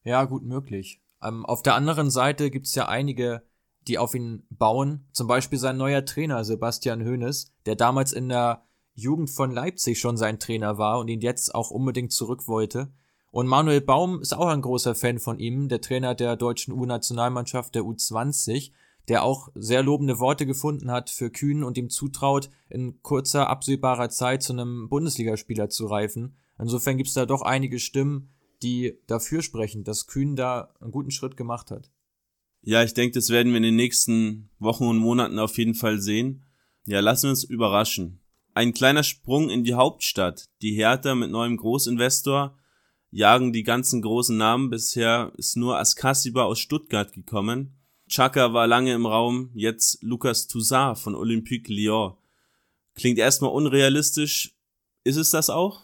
Ja, gut möglich. Ähm, auf der anderen Seite gibt's ja einige die auf ihn bauen. Zum Beispiel sein neuer Trainer Sebastian Hoeneß, der damals in der Jugend von Leipzig schon sein Trainer war und ihn jetzt auch unbedingt zurück wollte. Und Manuel Baum ist auch ein großer Fan von ihm, der Trainer der deutschen U-Nationalmannschaft der U20, der auch sehr lobende Worte gefunden hat für Kühn und ihm zutraut, in kurzer, absehbarer Zeit zu einem Bundesligaspieler zu reifen. Insofern gibt es da doch einige Stimmen, die dafür sprechen, dass Kühn da einen guten Schritt gemacht hat. Ja, ich denke, das werden wir in den nächsten Wochen und Monaten auf jeden Fall sehen. Ja, lassen wir uns überraschen. Ein kleiner Sprung in die Hauptstadt. Die Hertha mit neuem Großinvestor jagen die ganzen großen Namen. Bisher ist nur Askasiba aus Stuttgart gekommen. Chaka war lange im Raum, jetzt Lucas Toussaint von Olympique Lyon. Klingt erstmal unrealistisch. Ist es das auch?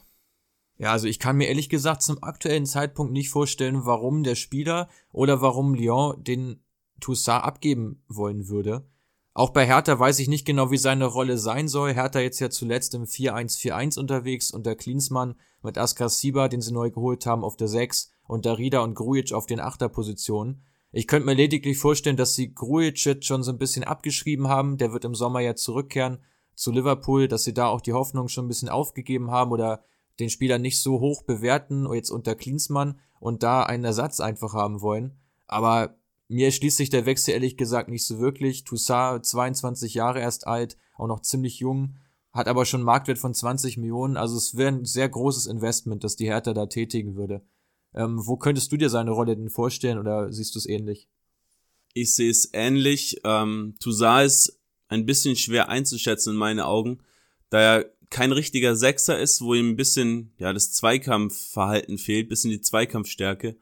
Ja, also ich kann mir ehrlich gesagt zum aktuellen Zeitpunkt nicht vorstellen, warum der Spieler oder warum Lyon den Toussaint abgeben wollen würde. Auch bei Hertha weiß ich nicht genau, wie seine Rolle sein soll. Hertha jetzt ja zuletzt im 4-1-4-1 unterwegs und der Klinsmann mit Askar Siba, den sie neu geholt haben, auf der 6 und Darida und Grujic auf den 8er Positionen. Ich könnte mir lediglich vorstellen, dass sie Grujic jetzt schon so ein bisschen abgeschrieben haben. Der wird im Sommer ja zurückkehren zu Liverpool, dass sie da auch die Hoffnung schon ein bisschen aufgegeben haben oder den Spieler nicht so hoch bewerten, jetzt unter Klinsmann und da einen Ersatz einfach haben wollen. Aber mir schließt sich der Wechsel ehrlich gesagt nicht so wirklich. Toussaint, 22 Jahre erst alt, auch noch ziemlich jung, hat aber schon einen Marktwert von 20 Millionen. Also es wäre ein sehr großes Investment, das die Hertha da tätigen würde. Ähm, wo könntest du dir seine Rolle denn vorstellen oder siehst du es ähnlich? Ich sehe es ähnlich. Ähm, Toussaint ist ein bisschen schwer einzuschätzen in meinen Augen, da er kein richtiger Sechser ist, wo ihm ein bisschen ja das Zweikampfverhalten fehlt, bisschen die Zweikampfstärke,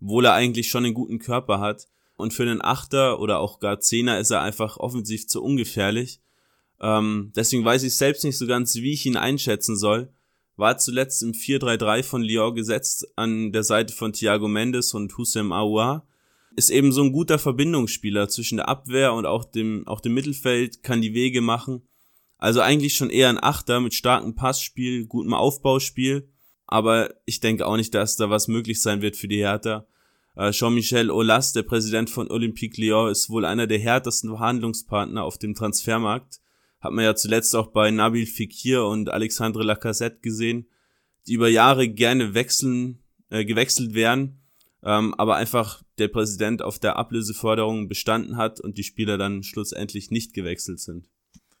obwohl er eigentlich schon einen guten Körper hat. Und für einen Achter oder auch gar Zehner ist er einfach offensiv zu ungefährlich. Ähm, deswegen weiß ich selbst nicht so ganz, wie ich ihn einschätzen soll. War zuletzt im 4-3-3 von Lyon gesetzt an der Seite von Thiago Mendes und Hussein Aouar. Ist eben so ein guter Verbindungsspieler zwischen der Abwehr und auch dem, auch dem Mittelfeld, kann die Wege machen. Also eigentlich schon eher ein Achter mit starkem Passspiel, gutem Aufbauspiel. Aber ich denke auch nicht, dass da was möglich sein wird für die Hertha. Äh, Jean-Michel Aulas, der Präsident von Olympique Lyon, ist wohl einer der härtesten Verhandlungspartner auf dem Transfermarkt. Hat man ja zuletzt auch bei Nabil Fekir und Alexandre Lacazette gesehen, die über Jahre gerne wechseln, äh, gewechselt wären. ähm, aber einfach der Präsident auf der Ablöseforderung bestanden hat und die Spieler dann schlussendlich nicht gewechselt sind.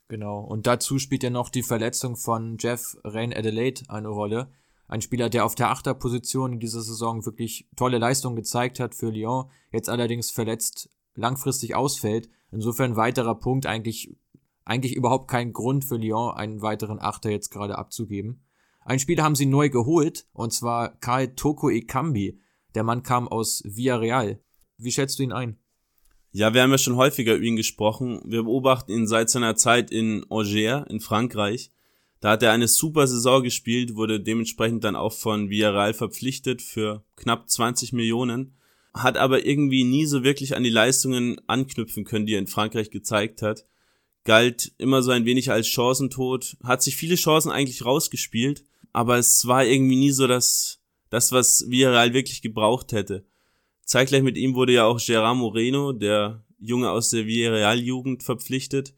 Genau. Und dazu spielt ja noch die Verletzung von Jeff Rain Adelaide eine Rolle. Ein Spieler, der auf der Achterposition in dieser Saison wirklich tolle Leistungen gezeigt hat für Lyon, jetzt allerdings verletzt langfristig ausfällt. Insofern weiterer Punkt, eigentlich, eigentlich überhaupt kein Grund für Lyon, einen weiteren Achter jetzt gerade abzugeben. Ein Spieler haben sie neu geholt, und zwar Karl Toko Ekambi. Der Mann kam aus Villarreal. Wie schätzt du ihn ein? Ja, wir haben ja schon häufiger über ihn gesprochen. Wir beobachten ihn seit seiner Zeit in Angers in Frankreich. Da hat er eine super Saison gespielt, wurde dementsprechend dann auch von Villarreal verpflichtet für knapp 20 Millionen, hat aber irgendwie nie so wirklich an die Leistungen anknüpfen können, die er in Frankreich gezeigt hat. Galt immer so ein wenig als Chancentod, hat sich viele Chancen eigentlich rausgespielt, aber es war irgendwie nie so das, das was Villarreal wirklich gebraucht hätte. Zeitgleich mit ihm wurde ja auch Gerard Moreno, der Junge aus der Villarreal-Jugend, verpflichtet,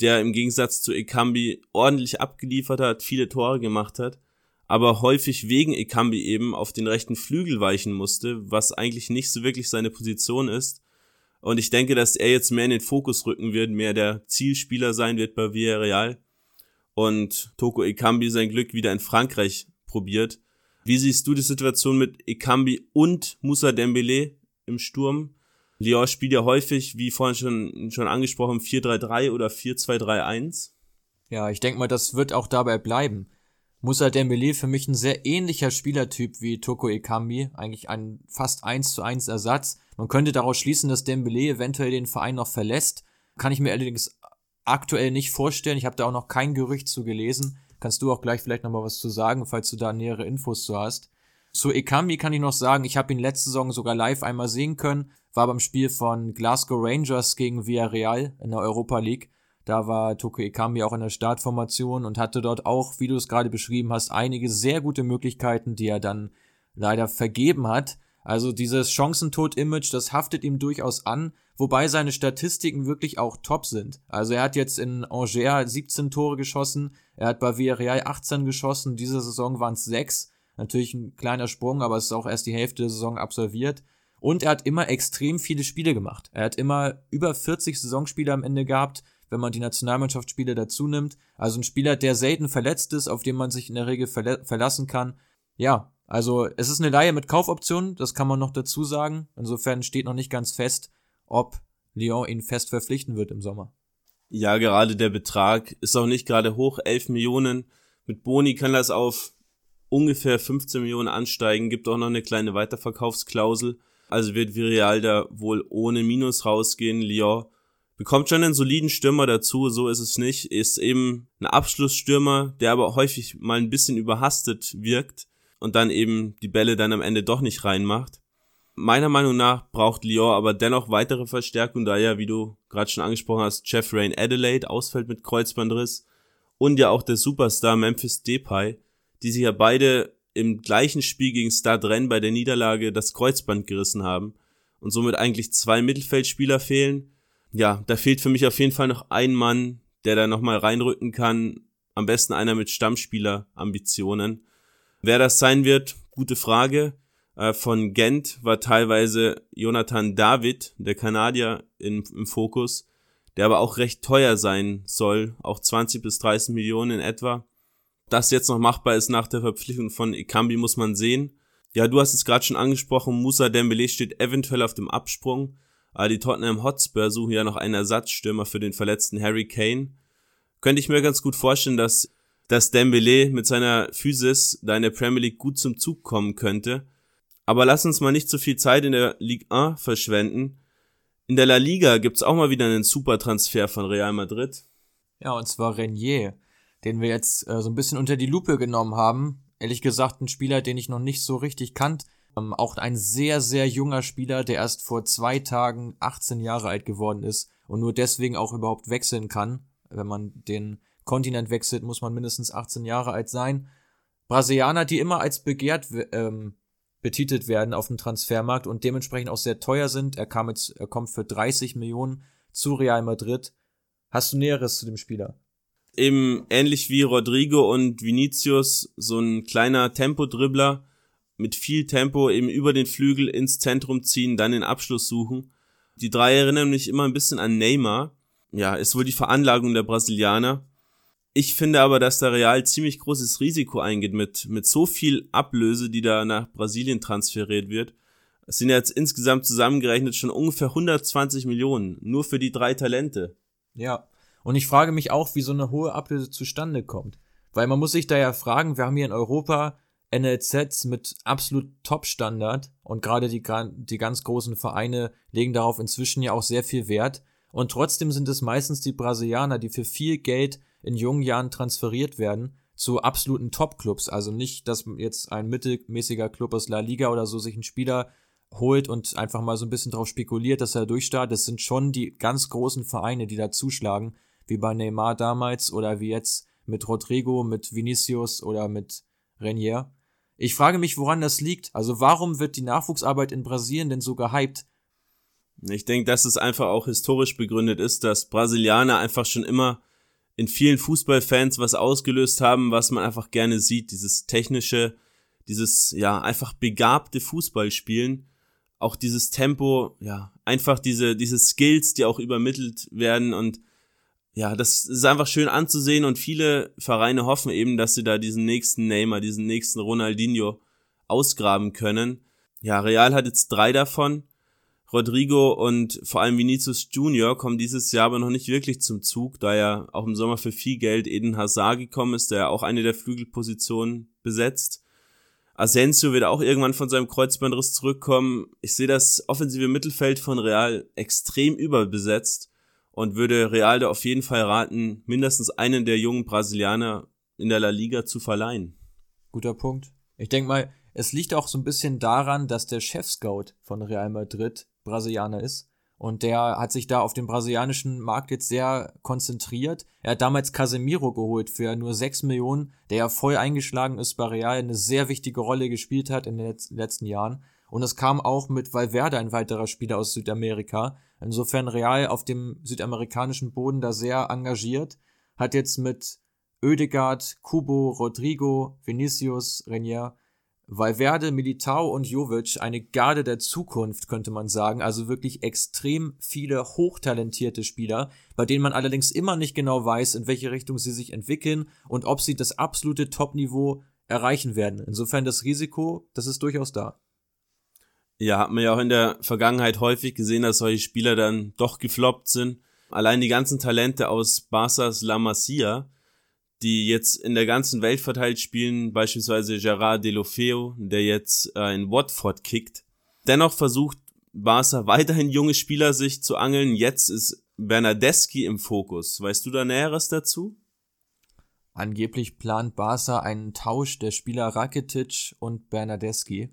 der im Gegensatz zu Ekambi ordentlich abgeliefert hat, viele Tore gemacht hat, aber häufig wegen Ekambi eben auf den rechten Flügel weichen musste, was eigentlich nicht so wirklich seine Position ist. Und ich denke, dass er jetzt mehr in den Fokus rücken wird, mehr der Zielspieler sein wird bei Villarreal. Und Toko Ekambi sein Glück wieder in Frankreich probiert wie siehst du die Situation mit Ekambi und Musa Dembele im Sturm? Lyon spielt ja häufig, wie vorhin schon, schon angesprochen, 4-3-3 oder 4-2-3-1. Ja, ich denke mal, das wird auch dabei bleiben. Musa Dembele für mich ein sehr ähnlicher Spielertyp wie Toko Ekambi, eigentlich ein fast 1 zu 1 Ersatz. Man könnte daraus schließen, dass Dembele eventuell den Verein noch verlässt. Kann ich mir allerdings aktuell nicht vorstellen. Ich habe da auch noch kein Gerücht zu gelesen. Kannst du auch gleich vielleicht nochmal was zu sagen, falls du da nähere Infos zu hast. Zu Ekambi kann ich noch sagen, ich habe ihn letzte Saison sogar live einmal sehen können, war beim Spiel von Glasgow Rangers gegen Villarreal in der Europa League. Da war Toko Ekambi auch in der Startformation und hatte dort auch, wie du es gerade beschrieben hast, einige sehr gute Möglichkeiten, die er dann leider vergeben hat. Also dieses Chancentod-Image, das haftet ihm durchaus an, wobei seine Statistiken wirklich auch top sind. Also er hat jetzt in Angers 17 Tore geschossen, er hat bei Villarreal 18 geschossen, diese Saison waren es 6. Natürlich ein kleiner Sprung, aber es ist auch erst die Hälfte der Saison absolviert. Und er hat immer extrem viele Spiele gemacht. Er hat immer über 40 Saisonspiele am Ende gehabt, wenn man die Nationalmannschaftsspiele dazu nimmt. Also ein Spieler, der selten verletzt ist, auf den man sich in der Regel verla verlassen kann. Ja, also es ist eine Leihe mit Kaufoption, das kann man noch dazu sagen. Insofern steht noch nicht ganz fest, ob Lyon ihn fest verpflichten wird im Sommer. Ja, gerade der Betrag ist auch nicht gerade hoch, 11 Millionen. Mit Boni kann das auf ungefähr 15 Millionen ansteigen, gibt auch noch eine kleine Weiterverkaufsklausel. Also wird Virial da wohl ohne Minus rausgehen. Lyon bekommt schon einen soliden Stürmer dazu, so ist es nicht. Ist eben ein Abschlussstürmer, der aber häufig mal ein bisschen überhastet wirkt und dann eben die Bälle dann am Ende doch nicht reinmacht. Meiner Meinung nach braucht Lyon aber dennoch weitere Verstärkung, da ja, wie du gerade schon angesprochen hast, Jeff Rain Adelaide ausfällt mit Kreuzbandriss und ja auch der Superstar Memphis Depay, die sich ja beide im gleichen Spiel gegen Stade bei der Niederlage das Kreuzband gerissen haben und somit eigentlich zwei Mittelfeldspieler fehlen. Ja, da fehlt für mich auf jeden Fall noch ein Mann, der da nochmal reinrücken kann. Am besten einer mit Stammspieler-Ambitionen. Wer das sein wird, gute Frage. Äh, von Gent war teilweise Jonathan David, der Kanadier, im, im Fokus, der aber auch recht teuer sein soll, auch 20 bis 30 Millionen in etwa. Das jetzt noch machbar ist nach der Verpflichtung von Ikambi, muss man sehen. Ja, du hast es gerade schon angesprochen, Musa Dembele steht eventuell auf dem Absprung. Aber die Tottenham Hotspur suchen ja noch einen Ersatzstürmer für den verletzten Harry Kane. Könnte ich mir ganz gut vorstellen, dass dass Dembele mit seiner Physis da in der Premier League gut zum Zug kommen könnte. Aber lass uns mal nicht zu viel Zeit in der Ligue 1 verschwenden. In der La Liga gibt's auch mal wieder einen super Transfer von Real Madrid. Ja, und zwar Renier, den wir jetzt äh, so ein bisschen unter die Lupe genommen haben. Ehrlich gesagt, ein Spieler, den ich noch nicht so richtig kannt. Ähm, auch ein sehr, sehr junger Spieler, der erst vor zwei Tagen 18 Jahre alt geworden ist und nur deswegen auch überhaupt wechseln kann, wenn man den Kontinent wechselt, muss man mindestens 18 Jahre alt sein. Brasilianer, die immer als begehrt ähm, betitelt werden auf dem Transfermarkt und dementsprechend auch sehr teuer sind. Er kam jetzt, er kommt für 30 Millionen zu Real Madrid. Hast du Näheres zu dem Spieler? Eben ähnlich wie Rodrigo und Vinicius, so ein kleiner Tempodribbler mit viel Tempo eben über den Flügel ins Zentrum ziehen, dann den Abschluss suchen. Die drei erinnern mich immer ein bisschen an Neymar. Ja, ist wohl die Veranlagung der Brasilianer. Ich finde aber, dass da Real ziemlich großes Risiko eingeht mit, mit so viel Ablöse, die da nach Brasilien transferiert wird. Es sind jetzt insgesamt zusammengerechnet schon ungefähr 120 Millionen, nur für die drei Talente. Ja, und ich frage mich auch, wie so eine hohe Ablöse zustande kommt. Weil man muss sich da ja fragen, wir haben hier in Europa NLZs mit absolut Top-Standard und gerade die, die ganz großen Vereine legen darauf inzwischen ja auch sehr viel Wert. Und trotzdem sind es meistens die Brasilianer, die für viel Geld in jungen Jahren transferiert werden zu absoluten Top-Clubs. Also nicht, dass jetzt ein mittelmäßiger Club aus La Liga oder so sich einen Spieler holt und einfach mal so ein bisschen drauf spekuliert, dass er durchstartet. Das sind schon die ganz großen Vereine, die da zuschlagen, wie bei Neymar damals oder wie jetzt mit Rodrigo, mit Vinicius oder mit Renier. Ich frage mich, woran das liegt. Also warum wird die Nachwuchsarbeit in Brasilien denn so gehypt? Ich denke, dass es einfach auch historisch begründet ist, dass Brasilianer einfach schon immer in vielen Fußballfans was ausgelöst haben, was man einfach gerne sieht. Dieses technische, dieses, ja, einfach begabte Fußballspielen. Auch dieses Tempo, ja, einfach diese, diese Skills, die auch übermittelt werden und ja, das ist einfach schön anzusehen und viele Vereine hoffen eben, dass sie da diesen nächsten Neymar, diesen nächsten Ronaldinho ausgraben können. Ja, Real hat jetzt drei davon. Rodrigo und vor allem Vinicius Junior kommen dieses Jahr aber noch nicht wirklich zum Zug, da ja auch im Sommer für viel Geld Eden Hazard gekommen ist, der auch eine der Flügelpositionen besetzt. Asensio wird auch irgendwann von seinem Kreuzbandriss zurückkommen. Ich sehe das offensive Mittelfeld von Real extrem überbesetzt und würde Real da auf jeden Fall raten, mindestens einen der jungen Brasilianer in der La Liga zu verleihen. Guter Punkt. Ich denke mal, es liegt auch so ein bisschen daran, dass der Chef-Scout von Real Madrid Brasilianer ist. Und der hat sich da auf den brasilianischen Markt jetzt sehr konzentriert. Er hat damals Casemiro geholt für nur 6 Millionen, der ja voll eingeschlagen ist bei Real, eine sehr wichtige Rolle gespielt hat in den letzten Jahren. Und es kam auch mit Valverde ein weiterer Spieler aus Südamerika. Insofern Real auf dem südamerikanischen Boden da sehr engagiert. Hat jetzt mit Oedegaard, Kubo, Rodrigo, Vinicius, Renier Valverde, Militao und Jovic eine Garde der Zukunft, könnte man sagen. Also wirklich extrem viele hochtalentierte Spieler, bei denen man allerdings immer nicht genau weiß, in welche Richtung sie sich entwickeln und ob sie das absolute Topniveau erreichen werden. Insofern das Risiko, das ist durchaus da. Ja, hat man ja auch in der Vergangenheit häufig gesehen, dass solche Spieler dann doch gefloppt sind. Allein die ganzen Talente aus Barças La Masia, die jetzt in der ganzen Welt verteilt spielen, beispielsweise Gerard Delofeo, der jetzt äh, in Watford kickt. Dennoch versucht Barca weiterhin junge Spieler sich zu angeln. Jetzt ist Bernardeschi im Fokus. Weißt du da Näheres dazu? Angeblich plant Barca einen Tausch der Spieler Rakitic und Bernardeschi.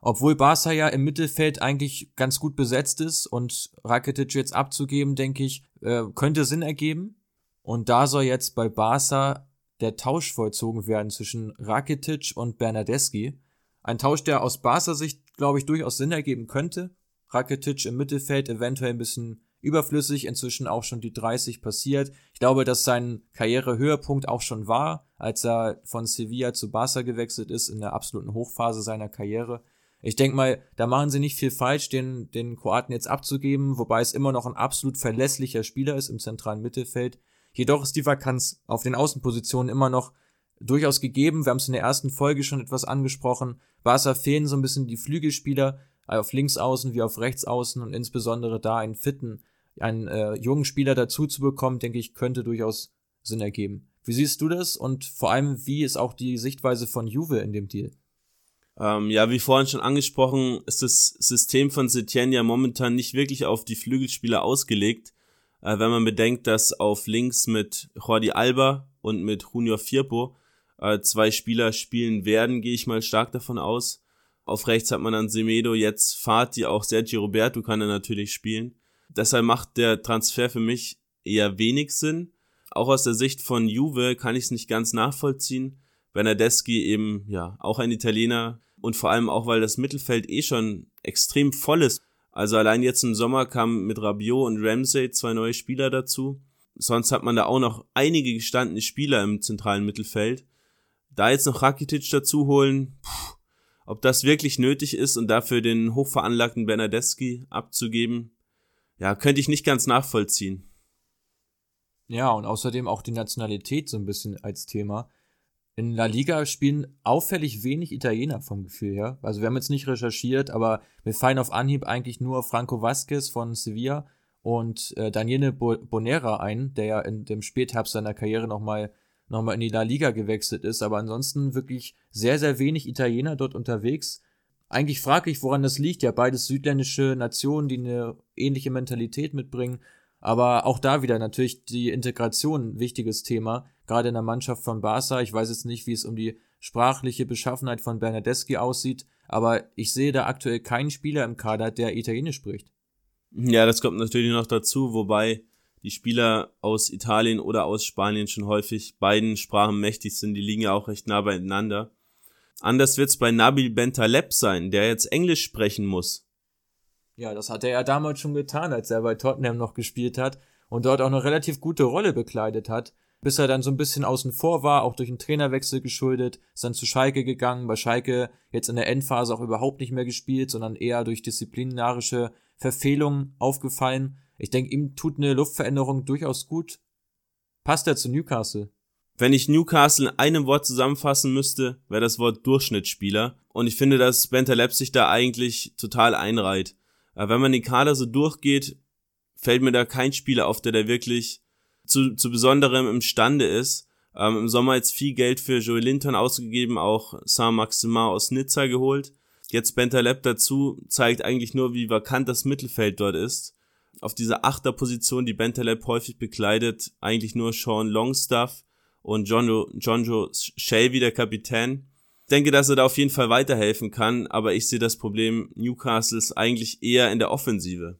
Obwohl Barca ja im Mittelfeld eigentlich ganz gut besetzt ist und Rakitic jetzt abzugeben, denke ich, äh, könnte Sinn ergeben. Und da soll jetzt bei Barca der Tausch vollzogen werden zwischen Rakitic und Bernadeschi. Ein Tausch, der aus Barca Sicht, glaube ich, durchaus Sinn ergeben könnte. Rakitic im Mittelfeld eventuell ein bisschen überflüssig, inzwischen auch schon die 30 passiert. Ich glaube, dass sein Karrierehöhepunkt auch schon war, als er von Sevilla zu Barca gewechselt ist, in der absoluten Hochphase seiner Karriere. Ich denke mal, da machen sie nicht viel falsch, den, den Kroaten jetzt abzugeben, wobei es immer noch ein absolut verlässlicher Spieler ist im zentralen Mittelfeld. Jedoch ist die Vakanz auf den Außenpositionen immer noch durchaus gegeben. Wir haben es in der ersten Folge schon etwas angesprochen. Barca fehlen so ein bisschen die Flügelspieler auf Linksaußen wie auf Rechtsaußen und insbesondere da einen fitten, einen äh, jungen Spieler dazu zu bekommen, denke ich, könnte durchaus Sinn ergeben. Wie siehst du das und vor allem, wie ist auch die Sichtweise von Juve in dem Deal? Ähm, ja, wie vorhin schon angesprochen, ist das System von Setien ja momentan nicht wirklich auf die Flügelspieler ausgelegt. Äh, wenn man bedenkt, dass auf links mit Jordi Alba und mit Junior Firpo äh, zwei Spieler spielen werden, gehe ich mal stark davon aus. Auf rechts hat man dann Semedo, jetzt Fati, auch Sergio Roberto kann er natürlich spielen. Deshalb macht der Transfer für mich eher wenig Sinn. Auch aus der Sicht von Juve kann ich es nicht ganz nachvollziehen. Bernardeschi eben, ja, auch ein Italiener und vor allem auch, weil das Mittelfeld eh schon extrem voll ist. Also allein jetzt im Sommer kamen mit Rabiot und Ramsey zwei neue Spieler dazu. Sonst hat man da auch noch einige gestandene Spieler im zentralen Mittelfeld. Da jetzt noch Rakitic dazu holen, pff, Ob das wirklich nötig ist und dafür den hochveranlagten Bernadeschi abzugeben, ja, könnte ich nicht ganz nachvollziehen. Ja, und außerdem auch die Nationalität so ein bisschen als Thema. In La Liga spielen auffällig wenig Italiener vom Gefühl her. Also wir haben jetzt nicht recherchiert, aber mir fallen auf Anhieb eigentlich nur Franco Vasquez von Sevilla und äh, Daniele Bonera ein, der ja in dem Spätherbst seiner Karriere nochmal noch mal in die La Liga gewechselt ist. Aber ansonsten wirklich sehr, sehr wenig Italiener dort unterwegs. Eigentlich frage ich, woran das liegt. Ja, beides südländische Nationen, die eine ähnliche Mentalität mitbringen. Aber auch da wieder natürlich die Integration, wichtiges Thema, gerade in der Mannschaft von Barca. Ich weiß jetzt nicht, wie es um die sprachliche Beschaffenheit von Bernadeschi aussieht, aber ich sehe da aktuell keinen Spieler im Kader, der Italienisch spricht. Ja, das kommt natürlich noch dazu, wobei die Spieler aus Italien oder aus Spanien schon häufig beiden Sprachen mächtig sind. Die liegen ja auch recht nah beieinander. Anders wird's bei Nabil Bentaleb sein, der jetzt Englisch sprechen muss. Ja, das hat er ja damals schon getan, als er bei Tottenham noch gespielt hat und dort auch eine relativ gute Rolle bekleidet hat, bis er dann so ein bisschen außen vor war, auch durch einen Trainerwechsel geschuldet, ist dann zu Schalke gegangen, bei Schalke jetzt in der Endphase auch überhaupt nicht mehr gespielt, sondern eher durch disziplinarische Verfehlungen aufgefallen. Ich denke, ihm tut eine Luftveränderung durchaus gut. Passt er zu Newcastle? Wenn ich Newcastle in einem Wort zusammenfassen müsste, wäre das Wort Durchschnittsspieler. Und ich finde, dass Bentaleb sich da eigentlich total einreiht. Aber wenn man den Kader so durchgeht, fällt mir da kein Spieler auf, der da wirklich zu, zu besonderem imstande ist. Ähm, Im Sommer jetzt viel Geld für Joey Linton ausgegeben, auch Saint-Maximin aus Nizza geholt. Jetzt Bentaleb dazu zeigt eigentlich nur, wie vakant das Mittelfeld dort ist. Auf dieser Achterposition, die Bentaleb häufig bekleidet, eigentlich nur Sean Longstaff und Johnjo, Johnjo Shelby, der Kapitän denke, dass er da auf jeden Fall weiterhelfen kann, aber ich sehe das Problem Newcastles eigentlich eher in der Offensive.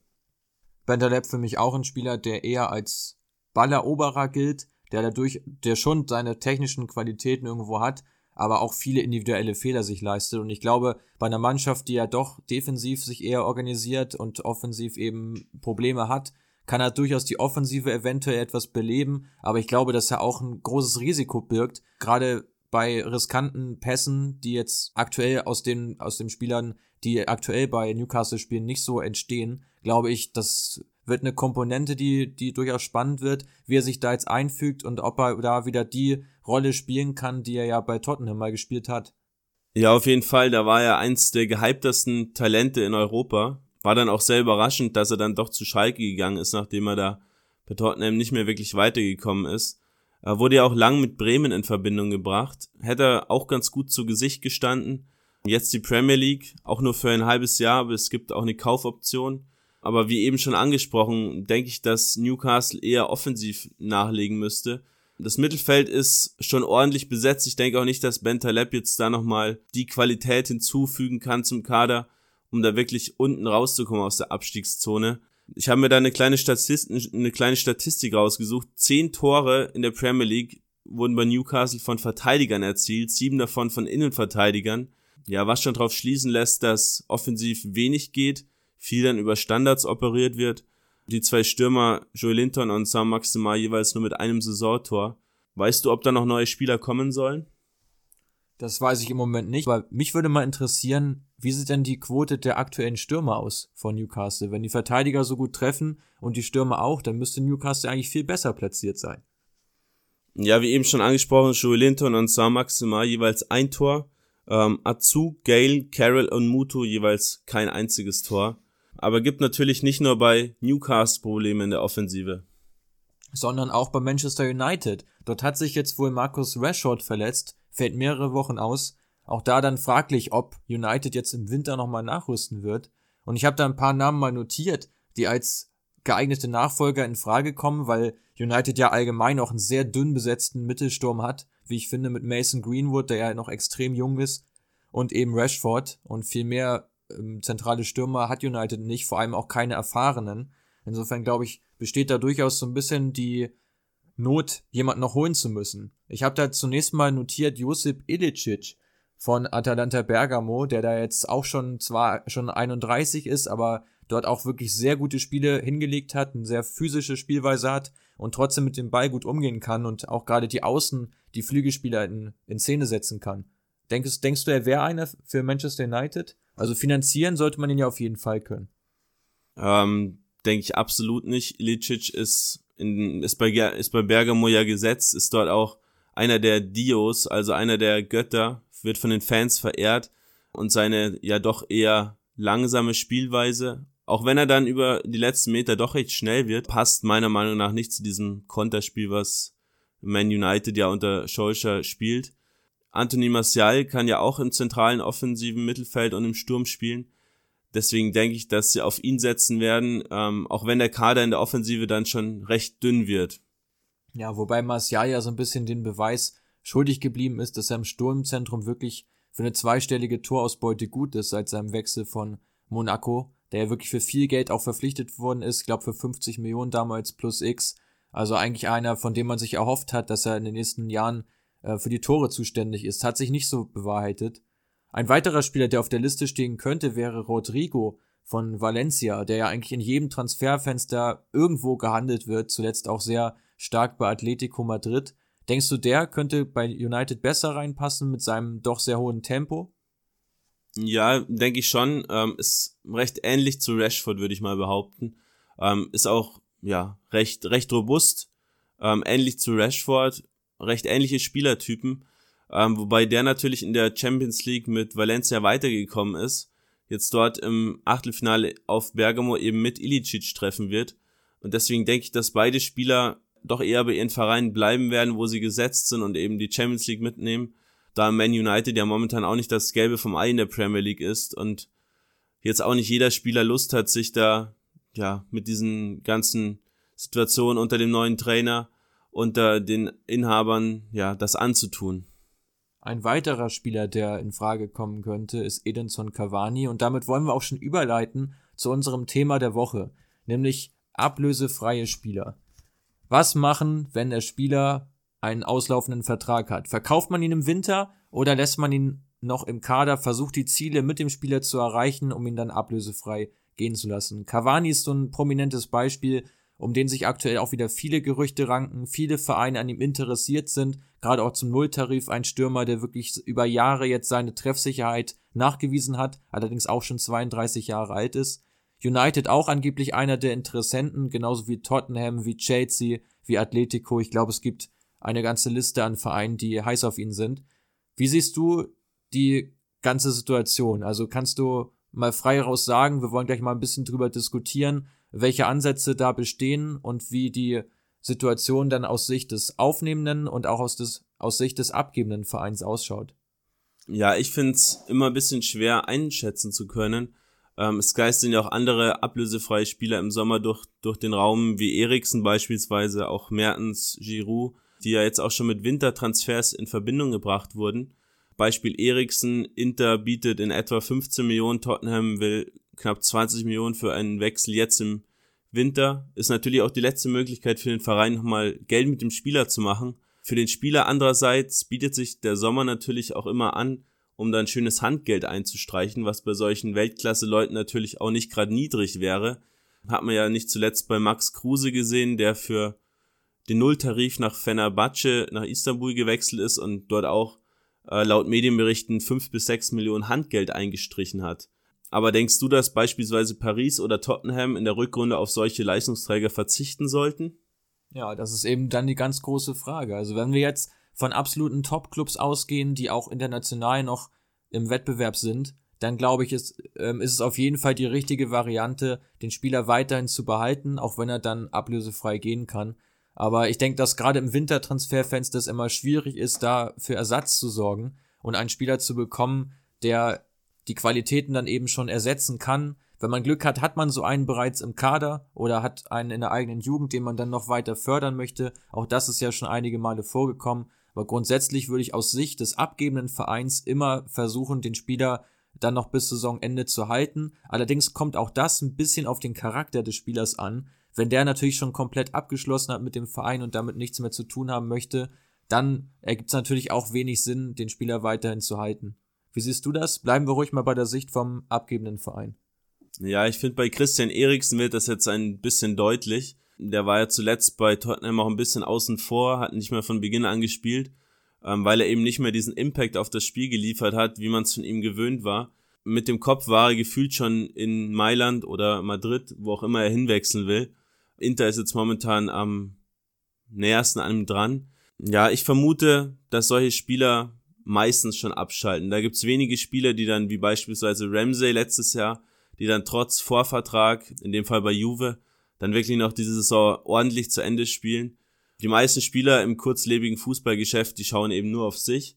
Bentaleb für mich auch ein Spieler, der eher als Balleroberer gilt, der dadurch, der schon seine technischen Qualitäten irgendwo hat, aber auch viele individuelle Fehler sich leistet. Und ich glaube, bei einer Mannschaft, die ja doch defensiv sich eher organisiert und offensiv eben Probleme hat, kann er durchaus die Offensive eventuell etwas beleben. Aber ich glaube, dass er auch ein großes Risiko birgt. Gerade bei riskanten Pässen, die jetzt aktuell aus den, aus den Spielern, die aktuell bei Newcastle spielen, nicht so entstehen, glaube ich, das wird eine Komponente, die, die durchaus spannend wird, wie er sich da jetzt einfügt und ob er da wieder die Rolle spielen kann, die er ja bei Tottenham mal gespielt hat. Ja, auf jeden Fall. Da war er eins der gehyptesten Talente in Europa. War dann auch sehr überraschend, dass er dann doch zu Schalke gegangen ist, nachdem er da bei Tottenham nicht mehr wirklich weitergekommen ist. Er wurde ja auch lang mit Bremen in Verbindung gebracht. Hätte auch ganz gut zu Gesicht gestanden. Jetzt die Premier League, auch nur für ein halbes Jahr, aber es gibt auch eine Kaufoption. Aber wie eben schon angesprochen, denke ich, dass Newcastle eher offensiv nachlegen müsste. Das Mittelfeld ist schon ordentlich besetzt. Ich denke auch nicht, dass Ben Taleb jetzt da nochmal die Qualität hinzufügen kann zum Kader, um da wirklich unten rauszukommen aus der Abstiegszone. Ich habe mir da eine kleine, Statistik, eine kleine Statistik rausgesucht. Zehn Tore in der Premier League wurden bei Newcastle von Verteidigern erzielt, sieben davon von Innenverteidigern. Ja, was schon darauf schließen lässt, dass offensiv wenig geht, viel dann über Standards operiert wird. Die zwei Stürmer, Joe Linton und Sam Maximal, jeweils nur mit einem Saisontor. Weißt du, ob da noch neue Spieler kommen sollen? Das weiß ich im Moment nicht, aber mich würde mal interessieren, wie sieht denn die Quote der aktuellen Stürmer aus von Newcastle? Wenn die Verteidiger so gut treffen und die Stürmer auch, dann müsste Newcastle eigentlich viel besser platziert sein. Ja, wie eben schon angesprochen, Joey Linton und Sam Maximal jeweils ein Tor. Ähm, Azu, Gale, Carroll und Mutu jeweils kein einziges Tor. Aber gibt natürlich nicht nur bei Newcastle Probleme in der Offensive. Sondern auch bei Manchester United. Dort hat sich jetzt wohl Markus Rashford verletzt fällt mehrere Wochen aus. Auch da dann fraglich, ob United jetzt im Winter nochmal nachrüsten wird. Und ich habe da ein paar Namen mal notiert, die als geeignete Nachfolger in Frage kommen, weil United ja allgemein auch einen sehr dünn besetzten Mittelsturm hat, wie ich finde, mit Mason Greenwood, der ja noch extrem jung ist, und eben Rashford und viel mehr ähm, zentrale Stürmer hat United nicht, vor allem auch keine erfahrenen. Insofern glaube ich, besteht da durchaus so ein bisschen die Not, jemanden noch holen zu müssen. Ich habe da zunächst mal notiert Josip Ilicic von Atalanta Bergamo, der da jetzt auch schon zwar schon 31 ist, aber dort auch wirklich sehr gute Spiele hingelegt hat, eine sehr physische Spielweise hat und trotzdem mit dem Ball gut umgehen kann und auch gerade die Außen, die Flügelspieler in, in Szene setzen kann. Denkst, denkst du, er wäre einer für Manchester United? Also finanzieren sollte man ihn ja auf jeden Fall können. Ähm, Denke ich absolut nicht. Ilicic ist, in, ist, bei, ist bei Bergamo ja gesetzt, ist dort auch einer der Dios, also einer der Götter, wird von den Fans verehrt und seine ja doch eher langsame Spielweise, auch wenn er dann über die letzten Meter doch recht schnell wird, passt meiner Meinung nach nicht zu diesem Konterspiel, was Man United ja unter Scholcher spielt. Anthony Martial kann ja auch im zentralen offensiven Mittelfeld und im Sturm spielen. Deswegen denke ich, dass sie auf ihn setzen werden, ähm, auch wenn der Kader in der Offensive dann schon recht dünn wird. Ja, wobei Martial ja so ein bisschen den Beweis schuldig geblieben ist, dass er im Sturmzentrum wirklich für eine zweistellige Torausbeute gut ist seit seinem Wechsel von Monaco, der ja wirklich für viel Geld auch verpflichtet worden ist, ich glaube für 50 Millionen damals plus X. Also eigentlich einer, von dem man sich erhofft hat, dass er in den nächsten Jahren äh, für die Tore zuständig ist. Hat sich nicht so bewahrheitet. Ein weiterer Spieler, der auf der Liste stehen könnte, wäre Rodrigo von Valencia, der ja eigentlich in jedem Transferfenster irgendwo gehandelt wird, zuletzt auch sehr stark bei Atletico Madrid. Denkst du, der könnte bei United besser reinpassen mit seinem doch sehr hohen Tempo? Ja, denke ich schon. Ähm, ist recht ähnlich zu Rashford, würde ich mal behaupten. Ähm, ist auch ja recht recht robust. Ähm, ähnlich zu Rashford, recht ähnliche Spielertypen. Ähm, wobei der natürlich in der Champions League mit Valencia weitergekommen ist. Jetzt dort im Achtelfinale auf Bergamo eben mit Ilicic treffen wird. Und deswegen denke ich, dass beide Spieler doch eher bei ihren Vereinen bleiben werden, wo sie gesetzt sind und eben die Champions League mitnehmen. Da Man United ja momentan auch nicht das Gelbe vom Ei in der Premier League ist und jetzt auch nicht jeder Spieler Lust hat, sich da ja mit diesen ganzen Situationen unter dem neuen Trainer, unter den Inhabern ja das anzutun. Ein weiterer Spieler, der in Frage kommen könnte, ist Edinson Cavani und damit wollen wir auch schon überleiten zu unserem Thema der Woche, nämlich ablösefreie Spieler. Was machen, wenn der Spieler einen auslaufenden Vertrag hat? Verkauft man ihn im Winter oder lässt man ihn noch im Kader, versucht die Ziele mit dem Spieler zu erreichen, um ihn dann ablösefrei gehen zu lassen? Cavani ist so ein prominentes Beispiel, um den sich aktuell auch wieder viele Gerüchte ranken, viele Vereine an ihm interessiert sind, gerade auch zum Nulltarif ein Stürmer, der wirklich über Jahre jetzt seine Treffsicherheit nachgewiesen hat, allerdings auch schon 32 Jahre alt ist. United auch angeblich einer der Interessenten, genauso wie Tottenham, wie Chelsea, wie Atletico. Ich glaube, es gibt eine ganze Liste an Vereinen, die heiß auf ihn sind. Wie siehst du die ganze Situation? Also kannst du mal frei raus sagen, wir wollen gleich mal ein bisschen drüber diskutieren, welche Ansätze da bestehen und wie die Situation dann aus Sicht des aufnehmenden und auch aus, des, aus Sicht des abgebenden Vereins ausschaut. Ja, ich finde es immer ein bisschen schwer einschätzen zu können, ähm, es geistern ja auch andere ablösefreie Spieler im Sommer durch, durch den Raum, wie Eriksen beispielsweise, auch Mertens, Giroud, die ja jetzt auch schon mit Wintertransfers in Verbindung gebracht wurden. Beispiel Eriksen, Inter bietet in etwa 15 Millionen, Tottenham will knapp 20 Millionen für einen Wechsel jetzt im Winter. Ist natürlich auch die letzte Möglichkeit für den Verein nochmal Geld mit dem Spieler zu machen. Für den Spieler andererseits bietet sich der Sommer natürlich auch immer an, um dann schönes Handgeld einzustreichen, was bei solchen Weltklasse-Leuten natürlich auch nicht gerade niedrig wäre. Hat man ja nicht zuletzt bei Max Kruse gesehen, der für den Nulltarif nach Fenerbahce nach Istanbul gewechselt ist und dort auch äh, laut Medienberichten fünf bis sechs Millionen Handgeld eingestrichen hat. Aber denkst du, dass beispielsweise Paris oder Tottenham in der Rückrunde auf solche Leistungsträger verzichten sollten? Ja, das ist eben dann die ganz große Frage. Also wenn wir jetzt von absoluten Top-Clubs ausgehen, die auch international noch im Wettbewerb sind, dann glaube ich, ist, ähm, ist es auf jeden Fall die richtige Variante, den Spieler weiterhin zu behalten, auch wenn er dann ablösefrei gehen kann. Aber ich denke, dass gerade im Wintertransferfenster es immer schwierig ist, da für Ersatz zu sorgen und einen Spieler zu bekommen, der die Qualitäten dann eben schon ersetzen kann. Wenn man Glück hat, hat man so einen bereits im Kader oder hat einen in der eigenen Jugend, den man dann noch weiter fördern möchte. Auch das ist ja schon einige Male vorgekommen. Aber grundsätzlich würde ich aus Sicht des abgebenden Vereins immer versuchen, den Spieler dann noch bis Saisonende zu halten. Allerdings kommt auch das ein bisschen auf den Charakter des Spielers an. Wenn der natürlich schon komplett abgeschlossen hat mit dem Verein und damit nichts mehr zu tun haben möchte, dann ergibt es natürlich auch wenig Sinn, den Spieler weiterhin zu halten. Wie siehst du das? Bleiben wir ruhig mal bei der Sicht vom abgebenden Verein. Ja, ich finde, bei Christian Eriksen wird das jetzt ein bisschen deutlich. Der war ja zuletzt bei Tottenham auch ein bisschen außen vor, hat nicht mehr von Beginn an gespielt. ähm, weil er eben nicht mehr diesen Impact auf das Spiel geliefert hat, wie man es von ihm gewöhnt war. Mit dem Kopf war er gefühlt schon in Mailand oder Madrid, wo auch immer er hinwechseln will. Inter ist jetzt momentan am nähersten an ihm dran. Ja, ich vermute, dass solche Spieler meistens schon abschalten. Da gibt's wenige Spieler, die dann, wie beispielsweise Ramsey letztes Jahr, die dann trotz Vorvertrag, in dem Fall bei Juve, dann wirklich noch diese Saison ordentlich zu Ende spielen. Die meisten Spieler im kurzlebigen Fußballgeschäft, die schauen eben nur auf sich,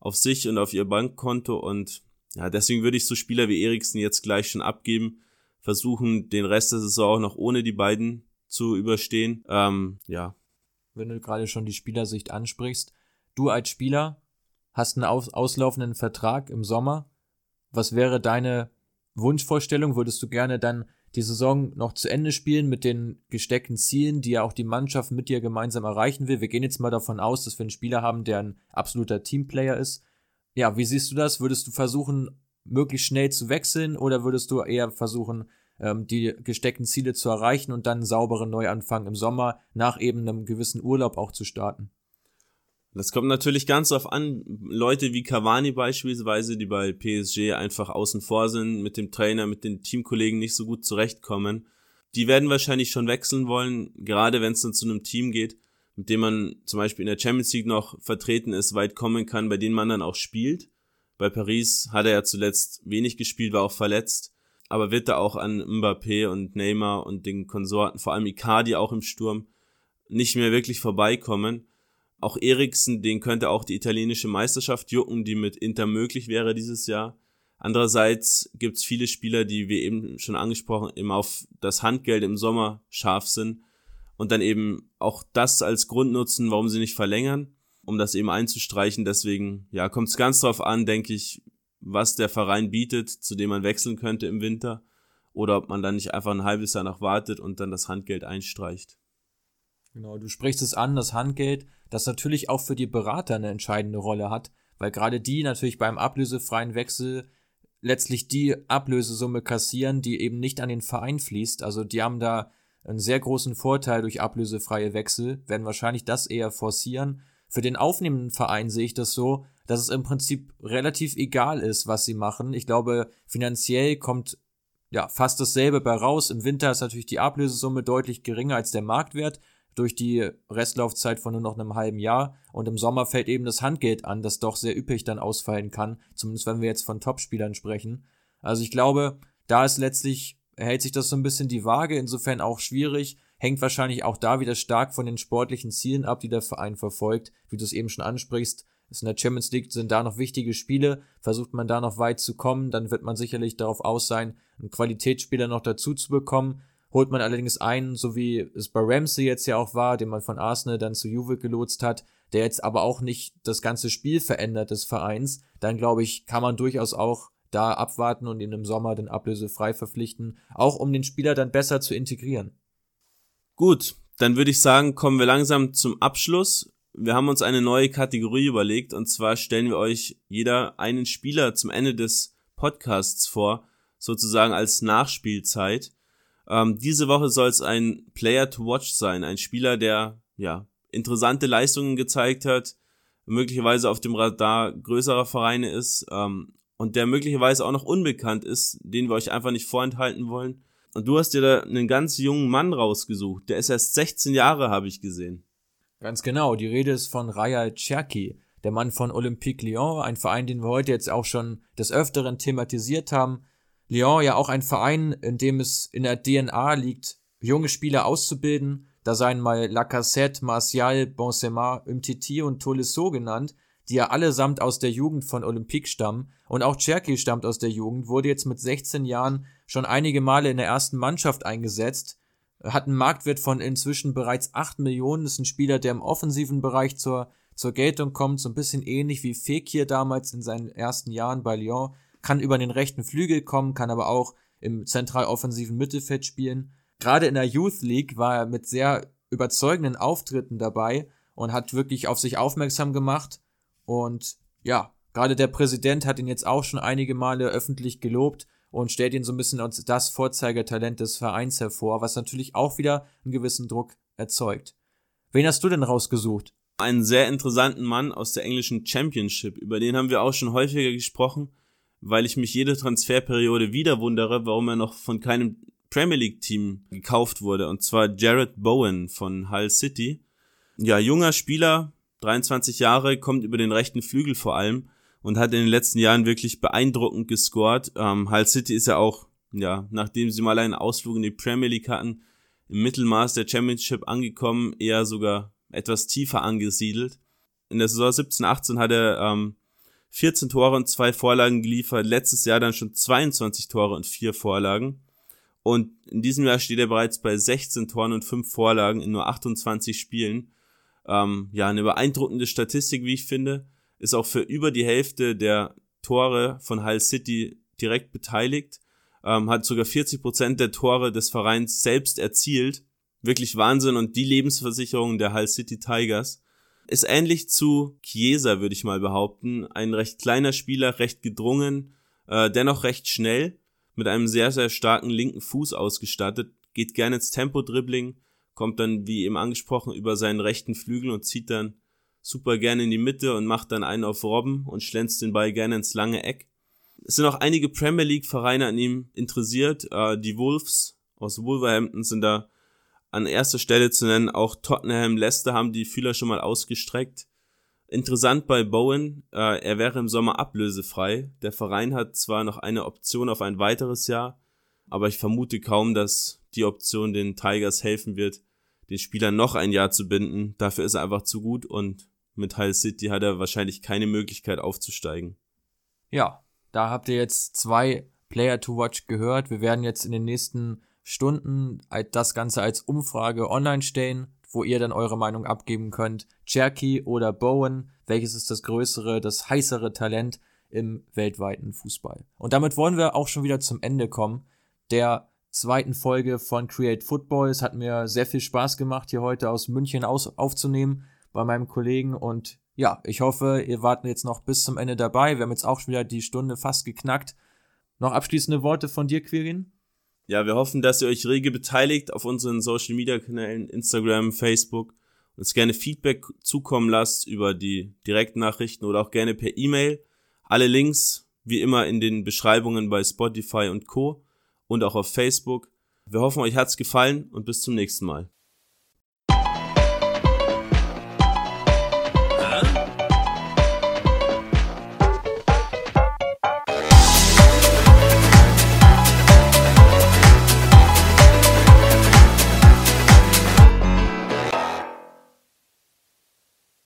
auf sich und auf ihr Bankkonto und ja, deswegen würde ich so Spieler wie Eriksen jetzt gleich schon abgeben, versuchen den Rest der Saison auch noch ohne die beiden zu überstehen. Ähm, ja. Wenn du gerade schon die Spielersicht ansprichst, du als Spieler hast einen aus auslaufenden Vertrag im Sommer. Was wäre deine Wunschvorstellung? Würdest du gerne dann die Saison noch zu Ende spielen mit den gesteckten Zielen, die ja auch die Mannschaft mit dir gemeinsam erreichen will? Wir gehen jetzt mal davon aus, dass wir einen Spieler haben, der ein absoluter Teamplayer ist. Ja, wie siehst du das? Würdest du versuchen, möglichst schnell zu wechseln oder würdest du eher versuchen, ähm, die gesteckten Ziele zu erreichen und dann einen sauberen Neuanfang im Sommer nach eben einem gewissen Urlaub auch zu starten? Das kommt natürlich ganz auf an. Leute wie Cavani beispielsweise, die bei PSG einfach außen vor sind, mit dem Trainer, mit den Teamkollegen nicht so gut zurechtkommen, die werden wahrscheinlich schon wechseln wollen, gerade wenn es dann zu einem Team geht, mit dem man zum Beispiel in der Champions League noch vertreten ist, weit kommen kann, bei denen man dann auch spielt. Bei Paris hat er ja zuletzt wenig gespielt, war auch verletzt, aber wird da auch an Mbappé und Neymar und den Konsorten, vor allem Icardi auch im Sturm, nicht mehr wirklich vorbeikommen. Auch Eriksen, den könnte auch die italienische Meisterschaft jucken, die mit Inter möglich wäre dieses Jahr. Andererseits gibt es viele Spieler, die wir eben schon angesprochen, eben auf das Handgeld im Sommer scharf sind und dann eben auch das als Grund nutzen, warum sie nicht verlängern, um das eben einzustreichen. Deswegen, ja, kommt es ganz drauf an, denke ich, was der Verein bietet, zu dem man wechseln könnte im Winter, oder ob man dann nicht einfach ein halbes Jahr noch wartet und dann das Handgeld einstreicht. Genau, du sprichst es an, das Handgeld, das natürlich auch für die Berater eine entscheidende Rolle hat, weil gerade die natürlich beim ablösefreien Wechsel letztlich die Ablösesumme kassieren, die eben nicht an den Verein fließt. Also die haben da einen sehr großen Vorteil durch ablösefreie Wechsel, werden wahrscheinlich das eher forcieren. Für den aufnehmenden Verein sehe ich das so, dass es im Prinzip relativ egal ist, was sie machen. Ich glaube, finanziell kommt ja fast dasselbe bei raus. Im Winter ist natürlich die Ablösesumme deutlich geringer als der Marktwert durch die Restlaufzeit von nur noch einem halben Jahr. Und im Sommer fällt eben das Handgeld an, das doch sehr üppig dann ausfallen kann, zumindest wenn wir jetzt von Topspielern sprechen. Also ich glaube, da ist letztlich, hält sich das so ein bisschen die Waage, insofern auch schwierig, hängt wahrscheinlich auch da wieder stark von den sportlichen Zielen ab, die der Verein verfolgt, wie du es eben schon ansprichst. Ist in der Champions League sind da noch wichtige Spiele, versucht man da noch weit zu kommen, dann wird man sicherlich darauf aus sein, einen Qualitätsspieler noch dazu zu bekommen. Holt man allerdings einen, so wie es bei Ramsey jetzt ja auch war, den man von Arsenal dann zu Juve gelotst hat, der jetzt aber auch nicht das ganze Spiel verändert des Vereins, dann glaube ich, kann man durchaus auch da abwarten und ihn im Sommer den ablösefrei verpflichten, auch um den Spieler dann besser zu integrieren. Gut, dann würde ich sagen, kommen wir langsam zum Abschluss. Wir haben uns eine neue Kategorie überlegt und zwar stellen wir euch jeder einen Spieler zum Ende des Podcasts vor, sozusagen als Nachspielzeit. Ähm, diese Woche soll es ein Player to Watch sein, ein Spieler, der ja interessante Leistungen gezeigt hat, möglicherweise auf dem Radar größerer Vereine ist ähm, und der möglicherweise auch noch unbekannt ist, den wir euch einfach nicht vorenthalten wollen. Und du hast dir da einen ganz jungen Mann rausgesucht. Der ist erst 16 Jahre, habe ich gesehen. Ganz genau. Die Rede ist von Raya Cherki, der Mann von Olympique Lyon, ein Verein, den wir heute jetzt auch schon des Öfteren thematisiert haben. Lyon ja auch ein Verein, in dem es in der DNA liegt, junge Spieler auszubilden. Da seien mal Lacassette, Martial, Benzema, Umtiti und Tolisso genannt, die ja allesamt aus der Jugend von Olympique stammen. Und auch Cherky stammt aus der Jugend, wurde jetzt mit 16 Jahren schon einige Male in der ersten Mannschaft eingesetzt, hat einen Marktwert von inzwischen bereits 8 Millionen, ist ein Spieler, der im offensiven Bereich zur, zur Geltung kommt, so ein bisschen ähnlich wie Fekir damals in seinen ersten Jahren bei Lyon kann über den rechten Flügel kommen, kann aber auch im zentral offensiven Mittelfeld spielen. Gerade in der Youth League war er mit sehr überzeugenden Auftritten dabei und hat wirklich auf sich aufmerksam gemacht. Und ja, gerade der Präsident hat ihn jetzt auch schon einige Male öffentlich gelobt und stellt ihn so ein bisschen als das Vorzeigetalent des Vereins hervor, was natürlich auch wieder einen gewissen Druck erzeugt. Wen hast du denn rausgesucht? einen sehr interessanten Mann aus der englischen Championship. Über den haben wir auch schon häufiger gesprochen, weil ich mich jede Transferperiode wieder wundere, warum er noch von keinem Premier League Team gekauft wurde. Und zwar Jared Bowen von Hull City. Ja, junger Spieler, 23 Jahre, kommt über den rechten Flügel vor allem und hat in den letzten Jahren wirklich beeindruckend gescored. Ähm, Hull City ist ja auch, ja, nachdem sie mal einen Ausflug in die Premier League hatten, im Mittelmaß der Championship angekommen, eher sogar etwas tiefer angesiedelt. In der Saison 17-18 hat er ähm, 14 Tore und zwei Vorlagen geliefert, letztes Jahr dann schon 22 Tore und vier Vorlagen. Und in diesem Jahr steht er bereits bei 16 Toren und fünf Vorlagen in nur 28 Spielen. Ähm, ja, eine beeindruckende Statistik, wie ich finde. Ist auch für über die Hälfte der Tore von Hull City direkt beteiligt. Ähm, hat sogar 40 Prozent der Tore des Vereins selbst erzielt. Wirklich Wahnsinn. Und die Lebensversicherung der Hull City Tigers ist ähnlich zu Chiesa, würde ich mal behaupten. Ein recht kleiner Spieler, recht gedrungen, äh, dennoch recht schnell, mit einem sehr, sehr starken linken Fuß ausgestattet, geht gerne ins Tempo-Dribbling, kommt dann, wie eben angesprochen, über seinen rechten Flügel und zieht dann super gerne in die Mitte und macht dann einen auf Robben und schlänzt den Ball gerne ins lange Eck. Es sind auch einige Premier League Vereine an ihm interessiert. Äh, die Wolves aus Wolverhampton sind da an erster Stelle zu nennen. Auch Tottenham, Leicester haben die Fühler schon mal ausgestreckt. Interessant bei Bowen, äh, er wäre im Sommer ablösefrei. Der Verein hat zwar noch eine Option auf ein weiteres Jahr, aber ich vermute kaum, dass die Option den Tigers helfen wird, den Spieler noch ein Jahr zu binden. Dafür ist er einfach zu gut und mit Hull City hat er wahrscheinlich keine Möglichkeit aufzusteigen. Ja, da habt ihr jetzt zwei Player to Watch gehört. Wir werden jetzt in den nächsten Stunden das Ganze als Umfrage online stellen, wo ihr dann eure Meinung abgeben könnt. Cherky oder Bowen, welches ist das größere, das heißere Talent im weltweiten Fußball? Und damit wollen wir auch schon wieder zum Ende kommen der zweiten Folge von Create Football. Es hat mir sehr viel Spaß gemacht, hier heute aus München aus aufzunehmen bei meinem Kollegen und ja, ich hoffe, ihr wart jetzt noch bis zum Ende dabei. Wir haben jetzt auch schon wieder die Stunde fast geknackt. Noch abschließende Worte von dir, Quirin? Ja, wir hoffen, dass ihr euch rege beteiligt auf unseren Social Media Kanälen, Instagram, Facebook, uns gerne Feedback zukommen lasst über die Direktnachrichten oder auch gerne per E-Mail. Alle Links wie immer in den Beschreibungen bei Spotify und Co. und auch auf Facebook. Wir hoffen, euch hat's gefallen und bis zum nächsten Mal.